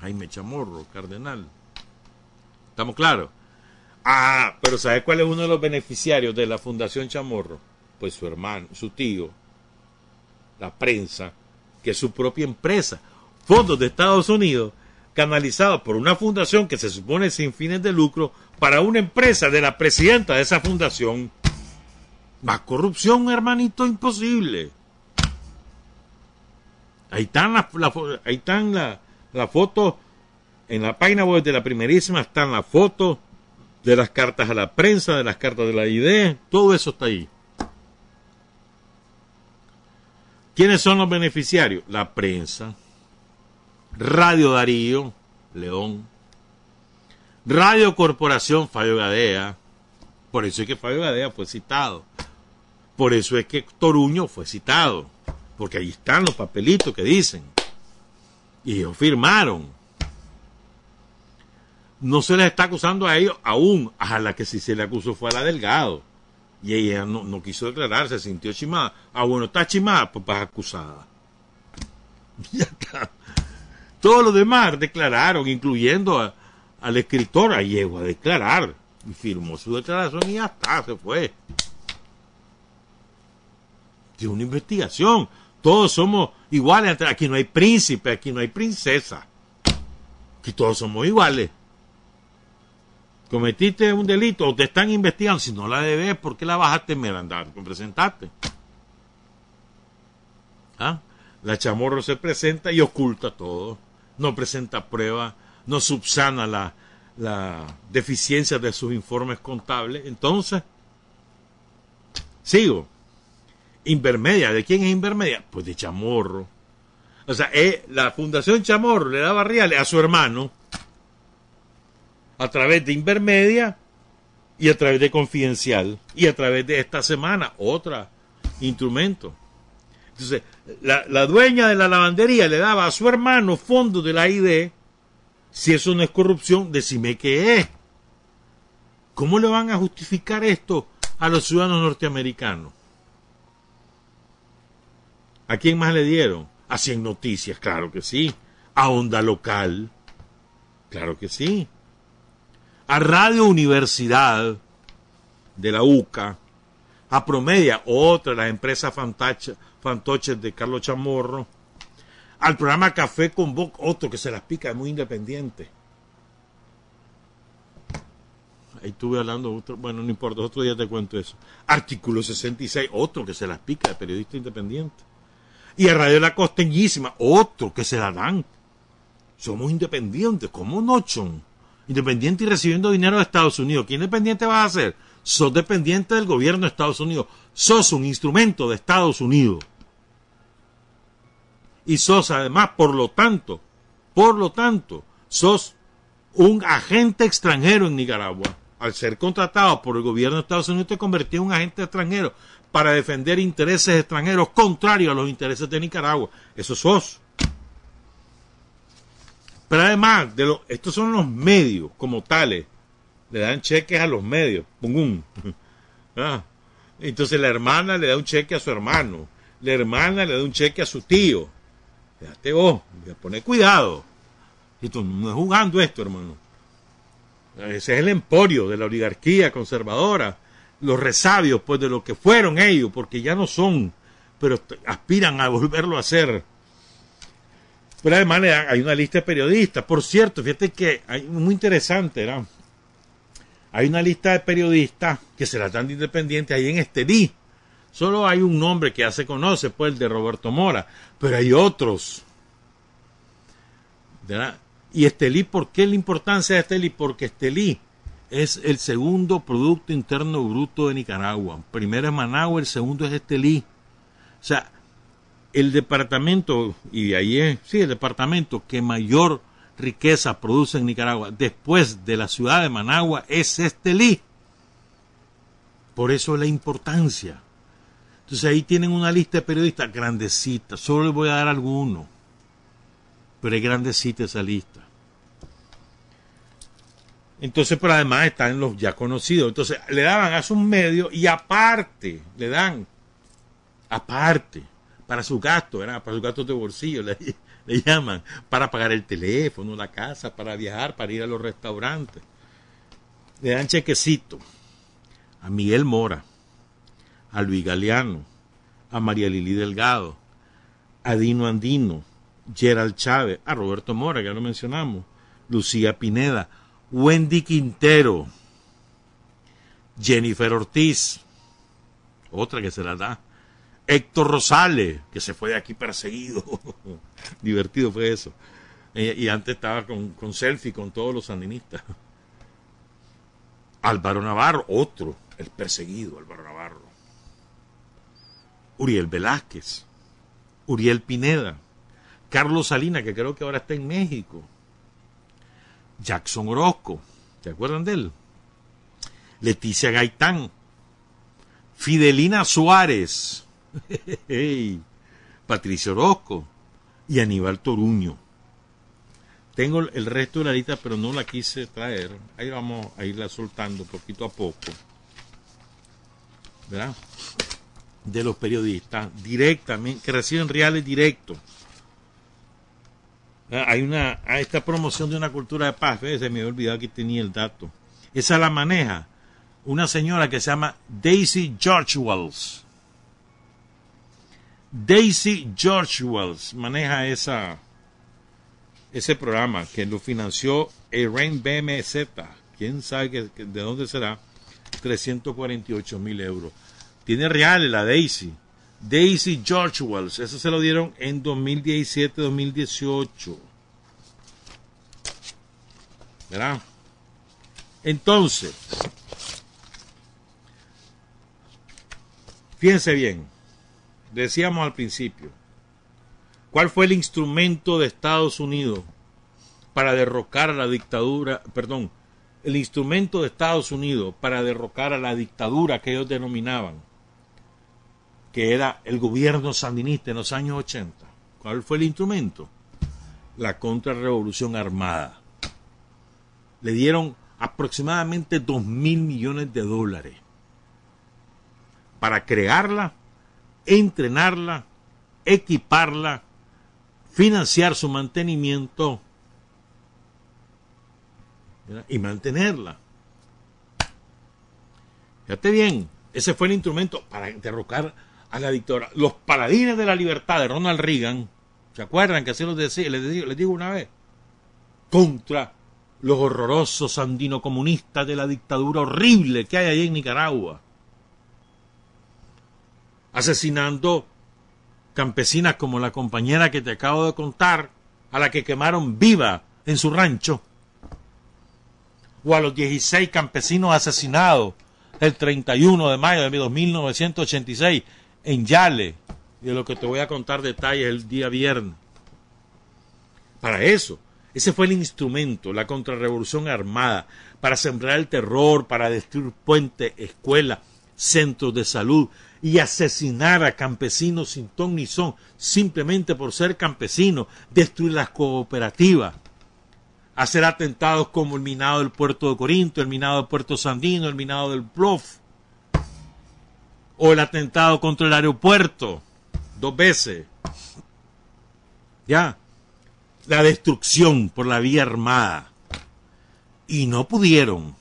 Jaime Chamorro, cardenal. ¿Estamos claros? Ah, pero ¿sabe cuál es uno de los beneficiarios de la Fundación Chamorro? Pues su hermano, su tío, la prensa, que es su propia empresa. Fondos de Estados Unidos canalizados por una fundación que se supone sin fines de lucro para una empresa de la presidenta de esa fundación. Más corrupción, hermanito, imposible. Ahí están las la, ahí están la, la fotos en la página web de la primerísima están las fotos de las cartas a la prensa, de las cartas de la ID, todo eso está ahí. ¿Quiénes son los beneficiarios? La prensa, Radio Darío, León, Radio Corporación Fabio Gadea, por eso es que Fabio Gadea fue citado, por eso es que Toruño fue citado porque ahí están los papelitos que dicen. Y ellos firmaron. No se les está acusando a ellos aún, a la que si se le acusó fue a la Delgado. Y ella no, quiso declarar, se sintió chimada. Ah, bueno, está chimada, pues va acusada. Ya está. Todos los demás declararon, incluyendo a, al escritor, a llegó a declarar. Y firmó su declaración y ya está, se fue. Es una investigación. Todos somos iguales. Aquí no hay príncipe, aquí no hay princesa. Aquí todos somos iguales. Cometiste un delito o te están investigando. Si no la debes, ¿por qué la bajaste en Merandar? Presentaste. ¿Ah? La chamorro se presenta y oculta todo. No presenta pruebas, no subsana la, la deficiencia de sus informes contables. Entonces, sigo. Invermedia, ¿de quién es Invermedia? Pues de Chamorro. O sea, eh, la Fundación Chamorro le daba reales a su hermano a través de Invermedia y a través de Confidencial y a través de esta semana, otra instrumento. Entonces, la, la dueña de la lavandería le daba a su hermano fondos de la ID. Si eso no es corrupción, decime qué es. ¿Cómo le van a justificar esto a los ciudadanos norteamericanos? ¿A quién más le dieron? A Cien Noticias, claro que sí. A Onda Local, claro que sí. A Radio Universidad de la UCA. A Promedia, otra de las empresas fantoches de Carlos Chamorro. Al programa Café con Boc, otro que se las pica, muy independiente. Ahí estuve hablando, otro, bueno, no importa, otro día te cuento eso. Artículo 66, otro que se las pica, de periodista independiente. Y a Radio La Costeñísima, otro que se la dan. Somos independientes, como no son? Independiente y recibiendo dinero de Estados Unidos. ¿Qué independiente vas a ser? Sos dependiente del gobierno de Estados Unidos. Sos un instrumento de Estados Unidos. Y sos además, por lo tanto, por lo tanto, sos un agente extranjero en Nicaragua. Al ser contratado por el gobierno de Estados Unidos te convertí en un agente extranjero para defender intereses extranjeros contrarios a los intereses de Nicaragua. Eso sos. Pero además, de lo, estos son los medios como tales. Le dan cheques a los medios. ¡Pum! Ah. Entonces la hermana le da un cheque a su hermano. La hermana le da un cheque a su tío. Fíjate vos, poner cuidado. Esto no es jugando esto, hermano. Ese es el emporio de la oligarquía conservadora los resabios pues de lo que fueron ellos, porque ya no son, pero aspiran a volverlo a ser. Pero además hay una lista de periodistas. Por cierto, fíjate que hay muy interesante, ¿no? Hay una lista de periodistas que se la dan de independiente ahí en Estelí. Solo hay un nombre que ya se conoce, pues el de Roberto Mora, pero hay otros. Y Estelí, ¿por qué la importancia de Estelí? Porque Estelí es el segundo Producto Interno Bruto de Nicaragua. Primero es Managua, el segundo es Estelí. O sea, el departamento, y de ahí es, sí, el departamento que mayor riqueza produce en Nicaragua después de la ciudad de Managua es Estelí. Por eso la importancia. Entonces ahí tienen una lista de periodistas grandecita. Solo les voy a dar alguno. Pero es grandecita esa lista. Entonces, pero además están los ya conocidos. Entonces, le daban a sus medios y aparte, le dan, aparte, para su gasto, ¿verdad? para sus gastos de bolsillo, le, le, llaman, para pagar el teléfono, la casa, para viajar, para ir a los restaurantes. Le dan chequecito a Miguel Mora, a Luis Galeano, a María Lili Delgado, a Dino Andino, Gerald Chávez, a Roberto Mora, ya lo mencionamos, Lucía Pineda, Wendy Quintero, Jennifer Ortiz, otra que se la da, Héctor Rosales, que se fue de aquí perseguido, divertido fue eso, y antes estaba con, con selfie con todos los sandinistas. Álvaro Navarro, otro, el perseguido Álvaro Navarro. Uriel Velázquez, Uriel Pineda, Carlos Salina, que creo que ahora está en México, Jackson Orozco, ¿se acuerdan de él? Leticia Gaitán, Fidelina Suárez, Patricio Orozco y Aníbal Toruño. Tengo el resto de la lista, pero no la quise traer. Ahí vamos a irla soltando poquito a poco. ¿Verdad? De los periodistas directamente, que reciben reales directos Hay una, a esta promoción de una cultura de paz, ¿ves? se me había olvidado que tenía el dato. Esa la maneja una señora que se llama Daisy George Wells. Daisy George Wells maneja esa, ese programa que lo financió Eren BMZ. ¿Quién sabe de dónde será? 348 mil euros. Tiene reales la Daisy. Daisy George Wells. Eso se lo dieron en 2017-2018. ¿Verdad? Entonces, fíjense bien. Decíamos al principio, ¿cuál fue el instrumento de Estados Unidos para derrocar a la dictadura, perdón, el instrumento de Estados Unidos para derrocar a la dictadura que ellos denominaban, que era el gobierno sandinista en los años 80? ¿Cuál fue el instrumento? La contrarrevolución armada. Le dieron aproximadamente dos mil millones de dólares para crearla, entrenarla, equiparla, financiar su mantenimiento y mantenerla. Fíjate bien, ese fue el instrumento para derrocar a la dictadura. Los paladines de la libertad de Ronald Reagan, ¿se acuerdan que así los decía? Les digo, una vez, contra los horrorosos andino-comunistas de la dictadura horrible que hay allí en Nicaragua asesinando campesinas como la compañera que te acabo de contar, a la que quemaron viva en su rancho, o a los 16 campesinos asesinados el 31 de mayo de 1986 en Yale, de lo que te voy a contar detalles el día viernes. Para eso, ese fue el instrumento, la contrarrevolución armada, para sembrar el terror, para destruir puentes, escuelas, centros de salud y asesinar a campesinos sin ton ni son, simplemente por ser campesinos, destruir las cooperativas, hacer atentados como el minado del puerto de Corinto, el minado del puerto Sandino, el minado del Bluff, o el atentado contra el aeropuerto, dos veces. Ya, la destrucción por la vía armada. Y no pudieron.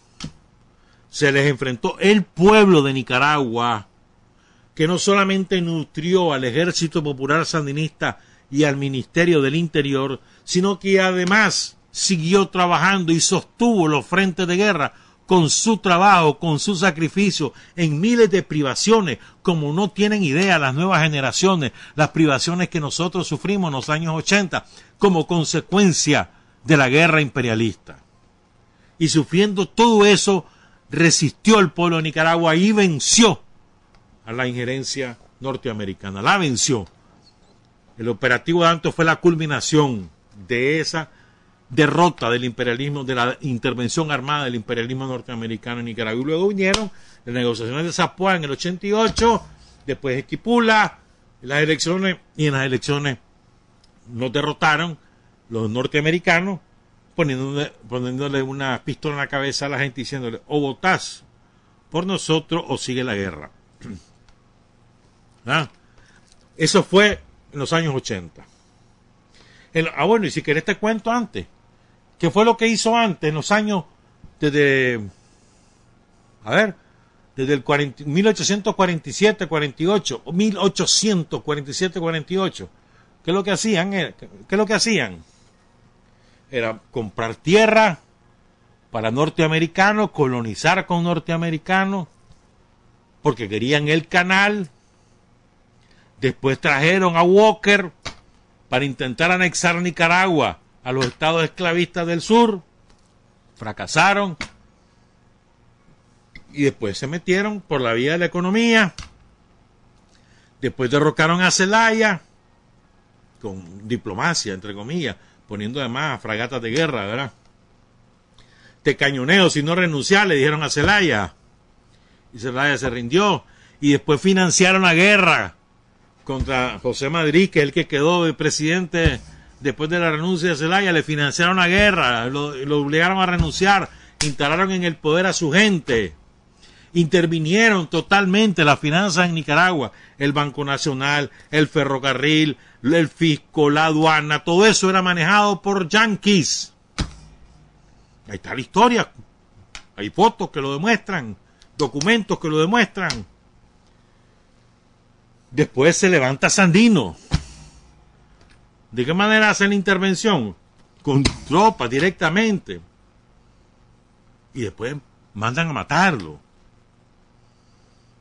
Se les enfrentó el pueblo de Nicaragua, que no solamente nutrió al Ejército Popular Sandinista y al Ministerio del Interior, sino que además siguió trabajando y sostuvo los frentes de guerra con su trabajo, con su sacrificio, en miles de privaciones, como no tienen idea las nuevas generaciones, las privaciones que nosotros sufrimos en los años 80 como consecuencia de la guerra imperialista. Y sufriendo todo eso, resistió el pueblo de Nicaragua y venció a la injerencia norteamericana. La venció. El operativo de Anto fue la culminación de esa derrota del imperialismo, de la intervención armada del imperialismo norteamericano en Nicaragua. Y luego vinieron las negociaciones de Zapoá en el 88, después Esquipula, las elecciones, y en las elecciones nos derrotaron los norteamericanos, poniéndole, poniéndole una pistola en la cabeza a la gente diciéndole, o votás por nosotros o sigue la guerra. ¿Ah? Eso fue en los años 80. El- ah, bueno, y si querés te cuento antes. ¿Qué fue lo que hizo antes, en los años desde, a ver, desde el 40 1847, 48, o 1847, 48? ¿Qué es lo que hacían? Eh, ¿Qué es lo que hacían? Era comprar tierra para norteamericanos, colonizar con norteamericanos, porque querían el canal. Después trajeron a Walker para intentar anexar Nicaragua a los estados esclavistas del sur. Fracasaron. Y después se metieron por la vía de la economía. Después derrocaron a Celaya con diplomacia, entre comillas, poniendo además fragatas de guerra, ¿verdad? Te cañoneo si no renunciar, le dijeron a Celaya. Y Celaya se rindió. Y después financiaron la guerra contra José Madrid, que es el que quedó de presidente después de la renuncia de Zelaya, le financiaron la guerra, lo, lo obligaron a renunciar, instalaron en el poder a su gente. intervinieron totalmente las finanzas en Nicaragua, el Banco Nacional, el ferrocarril, el fisco, la aduana, todo eso era manejado por yanquis. Ahí está la historia. Hay fotos que lo demuestran, documentos que lo demuestran. Después se levanta Sandino. ¿De qué manera hace la intervención? Con tropas directamente. Y después mandan a matarlo.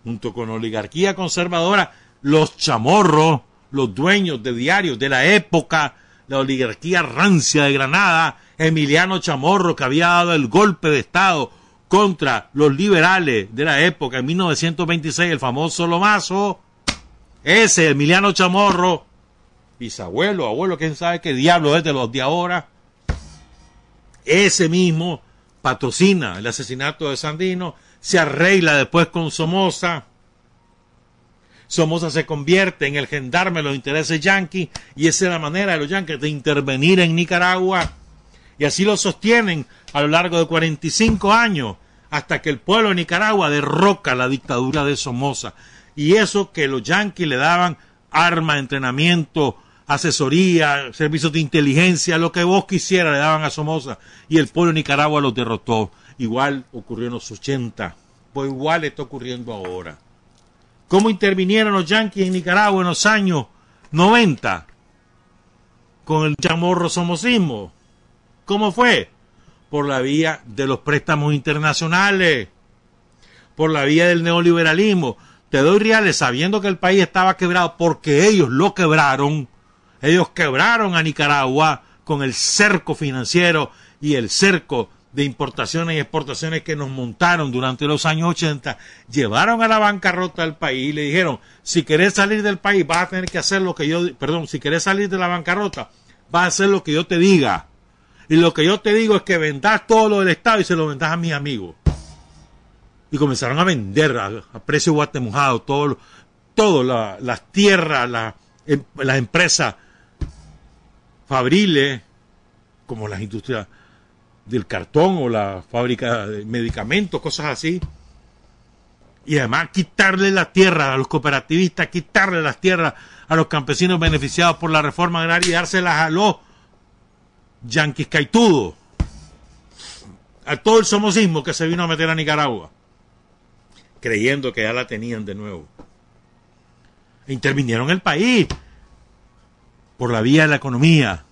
Junto con la oligarquía conservadora, los chamorros, los dueños de diarios de la época, la oligarquía rancia de Granada, Emiliano Chamorro, que había dado el golpe de Estado contra los liberales de la época en 1926, el famoso Lomazo, ese Emiliano Chamorro, bisabuelo, abuelo, quién sabe qué diablo es de los de ahora, ese mismo patrocina el asesinato de Sandino, se arregla después con Somoza, Somoza se convierte en el gendarme de los intereses yanquis y esa es la manera de los yanquis de intervenir en Nicaragua. Y así lo sostienen a lo largo de 45 años hasta que el pueblo de Nicaragua derroca la dictadura de Somoza. Y eso que los yanquis le daban armas, entrenamiento, asesoría, servicios de inteligencia, lo que vos quisieras le daban a Somoza y el pueblo de Nicaragua los derrotó. Igual ocurrió en los 80, pues igual está ocurriendo ahora cómo intervinieron los yanquis en Nicaragua en los años 90 con el chamorro somocismo. ¿Cómo fue? Por la vía de los préstamos internacionales, por la vía del neoliberalismo. Te doy reales sabiendo que el país estaba quebrado porque ellos lo quebraron. Ellos quebraron a Nicaragua con el cerco financiero y el cerco de importaciones y exportaciones que nos montaron durante los años 80, llevaron a la bancarrota al país y le dijeron, si querés salir del país vas a tener que hacer lo que yo, perdón, si querés salir de la bancarrota, vas a hacer lo que yo te diga. Y lo que yo te digo es que vendas todo lo del Estado y se lo vendas a mis amigos. Y comenzaron a vender a, precio guatemujado todo, todo las tierras, em, las empresas fabriles, como las industrias del cartón o la fábrica de medicamentos, cosas así. Y además quitarle la tierra a los cooperativistas, quitarle las tierras a los campesinos beneficiados por la reforma agraria y dárselas a los yanquis caitudos. A todo el somocismo que se vino a meter a Nicaragua, creyendo que ya la tenían de nuevo. E intervinieron el país por la vía de la economía,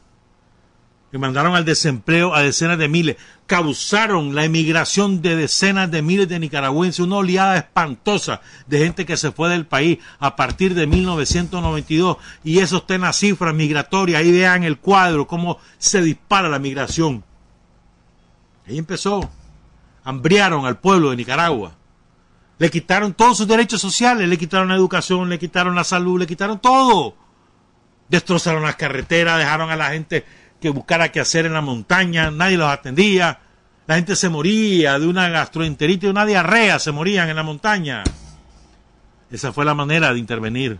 que mandaron al desempleo a decenas de miles, causaron la emigración de decenas de miles de nicaragüenses, una oleada espantosa de gente que se fue del país a partir de 1992 y eso está en las cifras migratorias, ahí vean el cuadro, cómo se dispara la migración. Ahí empezó, hambriaron al pueblo de Nicaragua, le quitaron todos sus derechos sociales, le quitaron la educación, le quitaron la salud, le quitaron todo. Destrozaron las carreteras, dejaron a la gente que buscara qué hacer en la montaña, nadie los atendía, la gente se moría de una gastroenteritis, de una diarrea, se morían en la montaña. Esa fue la manera de intervenir.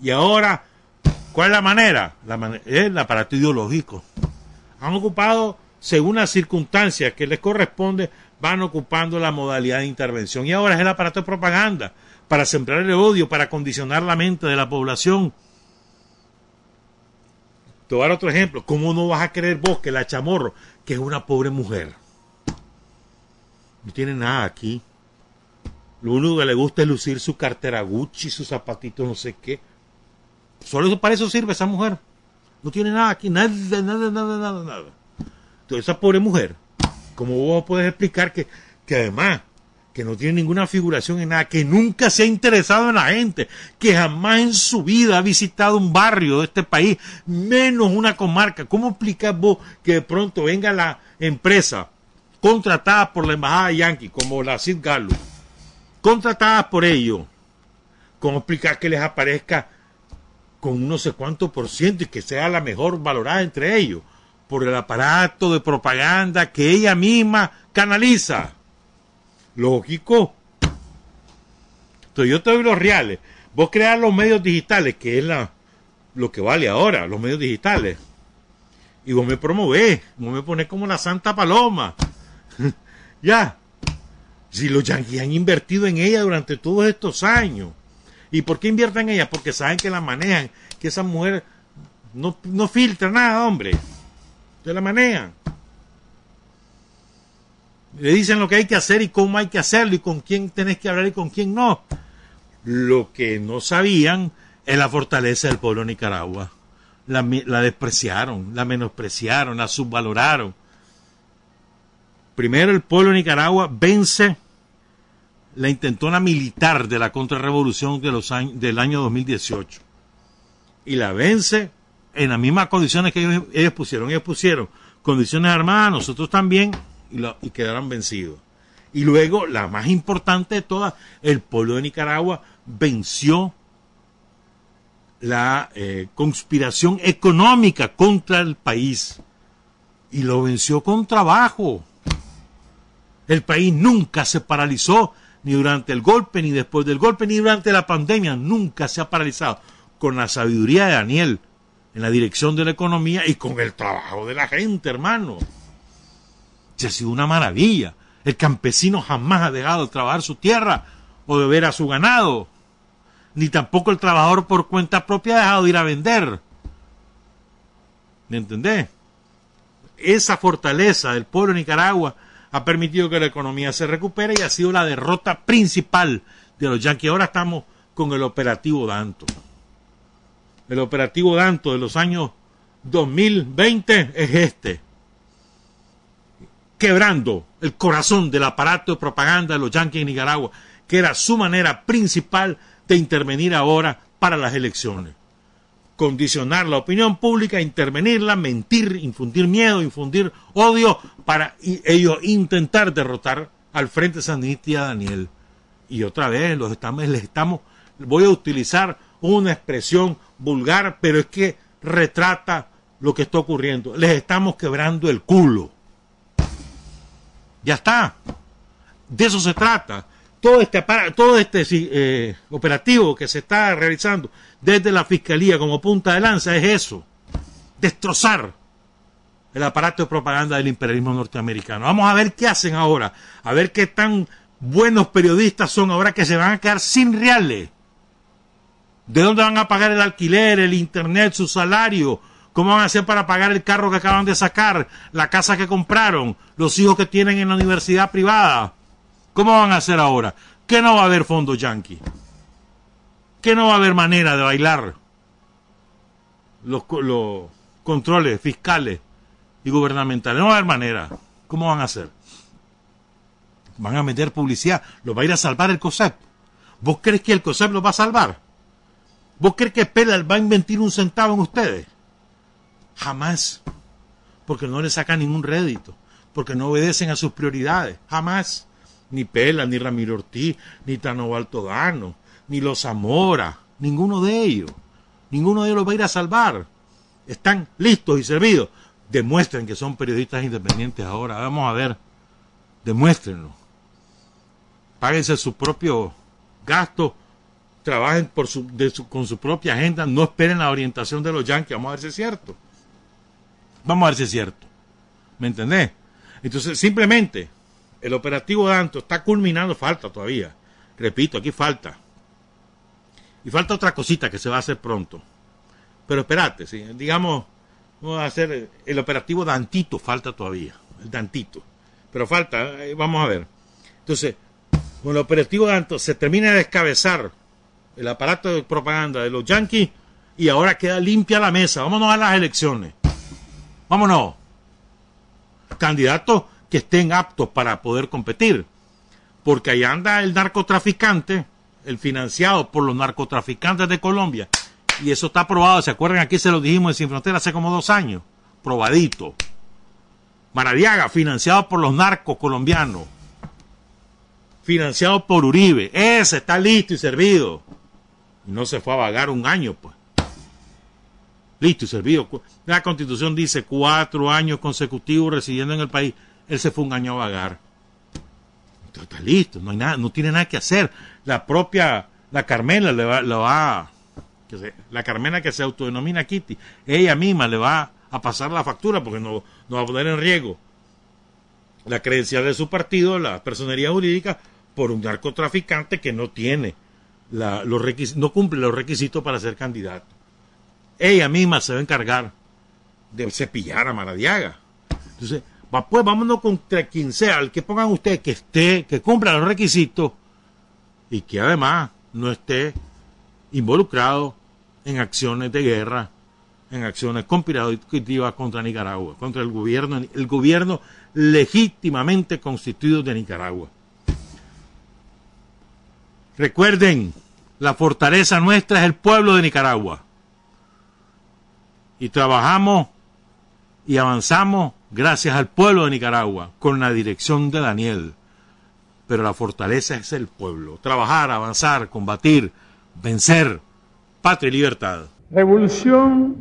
Y ahora, ¿cuál es la manera? La es el aparato ideológico. Han ocupado, según las circunstancias que les corresponde, van ocupando la modalidad de intervención. Y ahora es el aparato de propaganda para sembrar el odio, para condicionar la mente de la población te voy a dar otro ejemplo. ¿Cómo no vas a creer vos que la chamorro, que es una pobre mujer, no tiene nada aquí? Lo único que le gusta es lucir su cartera Gucci, sus zapatitos, no sé qué. Solo para eso sirve esa mujer. No tiene nada aquí, nada, nada, nada, nada, nada. Entonces, esa pobre mujer, ¿cómo vos podés explicar que, que además que no tiene ninguna figuración en nada, que nunca se ha interesado en la gente, que jamás en su vida ha visitado un barrio de este país, menos una comarca. ¿Cómo explicas vos que de pronto venga la empresa contratada por la embajada yankee, como la Sid Gallo, contratada por ellos? ¿Cómo explicar que les aparezca con no sé cuánto por ciento y que sea la mejor valorada entre ellos? Por el aparato de propaganda que ella misma canaliza lógico. Entonces yo te doy los reales. Vos crear los medios digitales, que es la, lo que vale ahora, los medios digitales. Y vos me promovés, vos me pones como la Santa Paloma. ya. Si los yanquis han invertido en ella durante todos estos años. ¿Y por qué invierten en ella? Porque saben que la manejan, que esa mujer no, no filtra nada, hombre. Se la manejan. Le dicen lo que hay que hacer y cómo hay que hacerlo y con quién tenés que hablar y con quién no. Lo que no sabían es la fortaleza del pueblo de Nicaragua. La, la despreciaron, la menospreciaron, la subvaloraron. Primero el pueblo de Nicaragua vence la intentona militar de la contrarrevolución de los años, del año 2018 y la vence en las mismas condiciones que ellos, ellos pusieron. Ellos pusieron condiciones armadas, nosotros también, y, lo, y quedaron vencidos. Y luego, la más importante de todas, el pueblo de Nicaragua venció la eh, conspiración económica contra el país. Y lo venció con trabajo. El país nunca se paralizó, ni durante el golpe, ni después del golpe, ni durante la pandemia. Nunca se ha paralizado. Con la sabiduría de Daniel en la dirección de la economía y con el trabajo de la gente, hermano. Se ha sido una maravilla. El campesino jamás ha dejado de trabajar su tierra o de ver a su ganado. Ni tampoco el trabajador por cuenta propia ha dejado de ir a vender. ¿Me entendés? Esa fortaleza del pueblo de Nicaragua ha permitido que la economía se recupere y ha sido la derrota principal de los yanquis. Ahora estamos con el operativo Danto. El operativo Danto de los años 2020 es este. Quebrando el corazón del aparato de propaganda de los yanquis en Nicaragua, que era su manera principal de intervenir ahora para las elecciones. Condicionar la opinión pública, intervenirla, mentir, infundir miedo, infundir odio para ellos intentar derrotar al Frente Sandinista y a Daniel. Y otra vez los estamos, les estamos, voy a utilizar una expresión vulgar, pero es que retrata lo que está ocurriendo. Les estamos quebrando el culo. Ya está. De eso se trata. Todo este, este eh, operativo que se está realizando desde la Fiscalía como punta de lanza es eso. Destrozar el aparato de propaganda del imperialismo norteamericano. Vamos a ver qué hacen ahora. A ver qué tan buenos periodistas son ahora que se van a quedar sin reales. ¿De dónde van a pagar el alquiler, el internet, su salario? ¿Cómo van a hacer para pagar el carro que acaban de sacar, la casa que compraron, los hijos que tienen en la universidad privada? ¿Cómo van a hacer ahora? ¿Qué no va a haber fondo yankee? ¿Qué no va a haber manera de bailar los, los controles fiscales y gubernamentales? No va a haber manera. ¿Cómo van a hacer? Van a meter publicidad. ¿Lo va a ir a salvar el COSEP? ¿Vos crees que el COSEP lo va a salvar? ¿Vos crees que Pela va a invertir un centavo en ustedes? Jamás. Porque no le sacan ningún rédito. Porque no obedecen a sus prioridades. Jamás. Ni Pela, ni Ramiro Ortiz, ni Tano Altodano, ni los Zamora. Ninguno de ellos. Ninguno de ellos los va a ir a salvar. Están listos y servidos. Demuestren que son periodistas independientes ahora. Vamos a ver. Demuéstrenlo. Páguense su propio gasto trabajen por su, con su propia agenda, no esperen la orientación de los yanquis, vamos a ver si es cierto. Vamos a ver si es cierto. ¿Me entendés? Entonces, simplemente, el operativo Danto está culminando, falta todavía. Repito, aquí falta. Y falta otra cosita que se va a hacer pronto. Pero espérate, ¿sí? digamos, vamos a hacer el operativo Dantito, falta todavía, el Dantito. Pero falta, eh, vamos a ver. Entonces, con el operativo Danto se termina de descabezar el aparato de propaganda de los yanquis y ahora queda limpia la mesa. Vámonos a las elecciones. Vámonos. Candidatos que estén aptos para poder competir. Porque ahí anda el narcotraficante, el financiado por los narcotraficantes de Colombia. Y eso está probado. ¿Se acuerdan? Aquí se lo dijimos en Sin Frontera hace como dos años. Probadito. Maradiaga, financiado por los narcos colombianos. Financiado por Uribe. Ese está listo y servido. No se fue a vagar un año, pues. Listo y servido. La constitución dice cuatro años consecutivos residiendo en el país. Él se fue un año a vagar. Entonces está listo, no hay nada, no tiene nada que hacer. La propia, la Carmela le va, le va la Carmela que se autodenomina Kitty, ella misma le va a pasar la factura porque no, no va a poner en riesgo la credencial de su partido, la personería jurídica, por un narcotraficante que no tiene la, los no cumple los requisitos para ser candidato. Ella misma se va a encargar de cepillar a Maradiaga. Entonces, pues vámonos contra quien sea, el que pongan ustedes que esté, que cumpla los requisitos y que además no esté involucrado en acciones de guerra, en acciones conspirativas contra Nicaragua, contra el gobierno, el gobierno legítimamente constituido de Nicaragua. Recuerden, la fortaleza nuestra es el pueblo de Nicaragua. Y trabajamos y avanzamos gracias al pueblo de Nicaragua, con la dirección de Daniel. Pero la fortaleza es el pueblo. Trabajar, avanzar, combatir, vencer. Patria y libertad. Revolución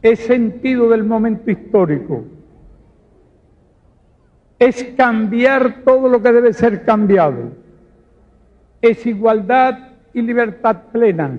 es sentido del momento histórico. Es cambiar todo lo que debe ser cambiado. Es igualdad y libertad plena.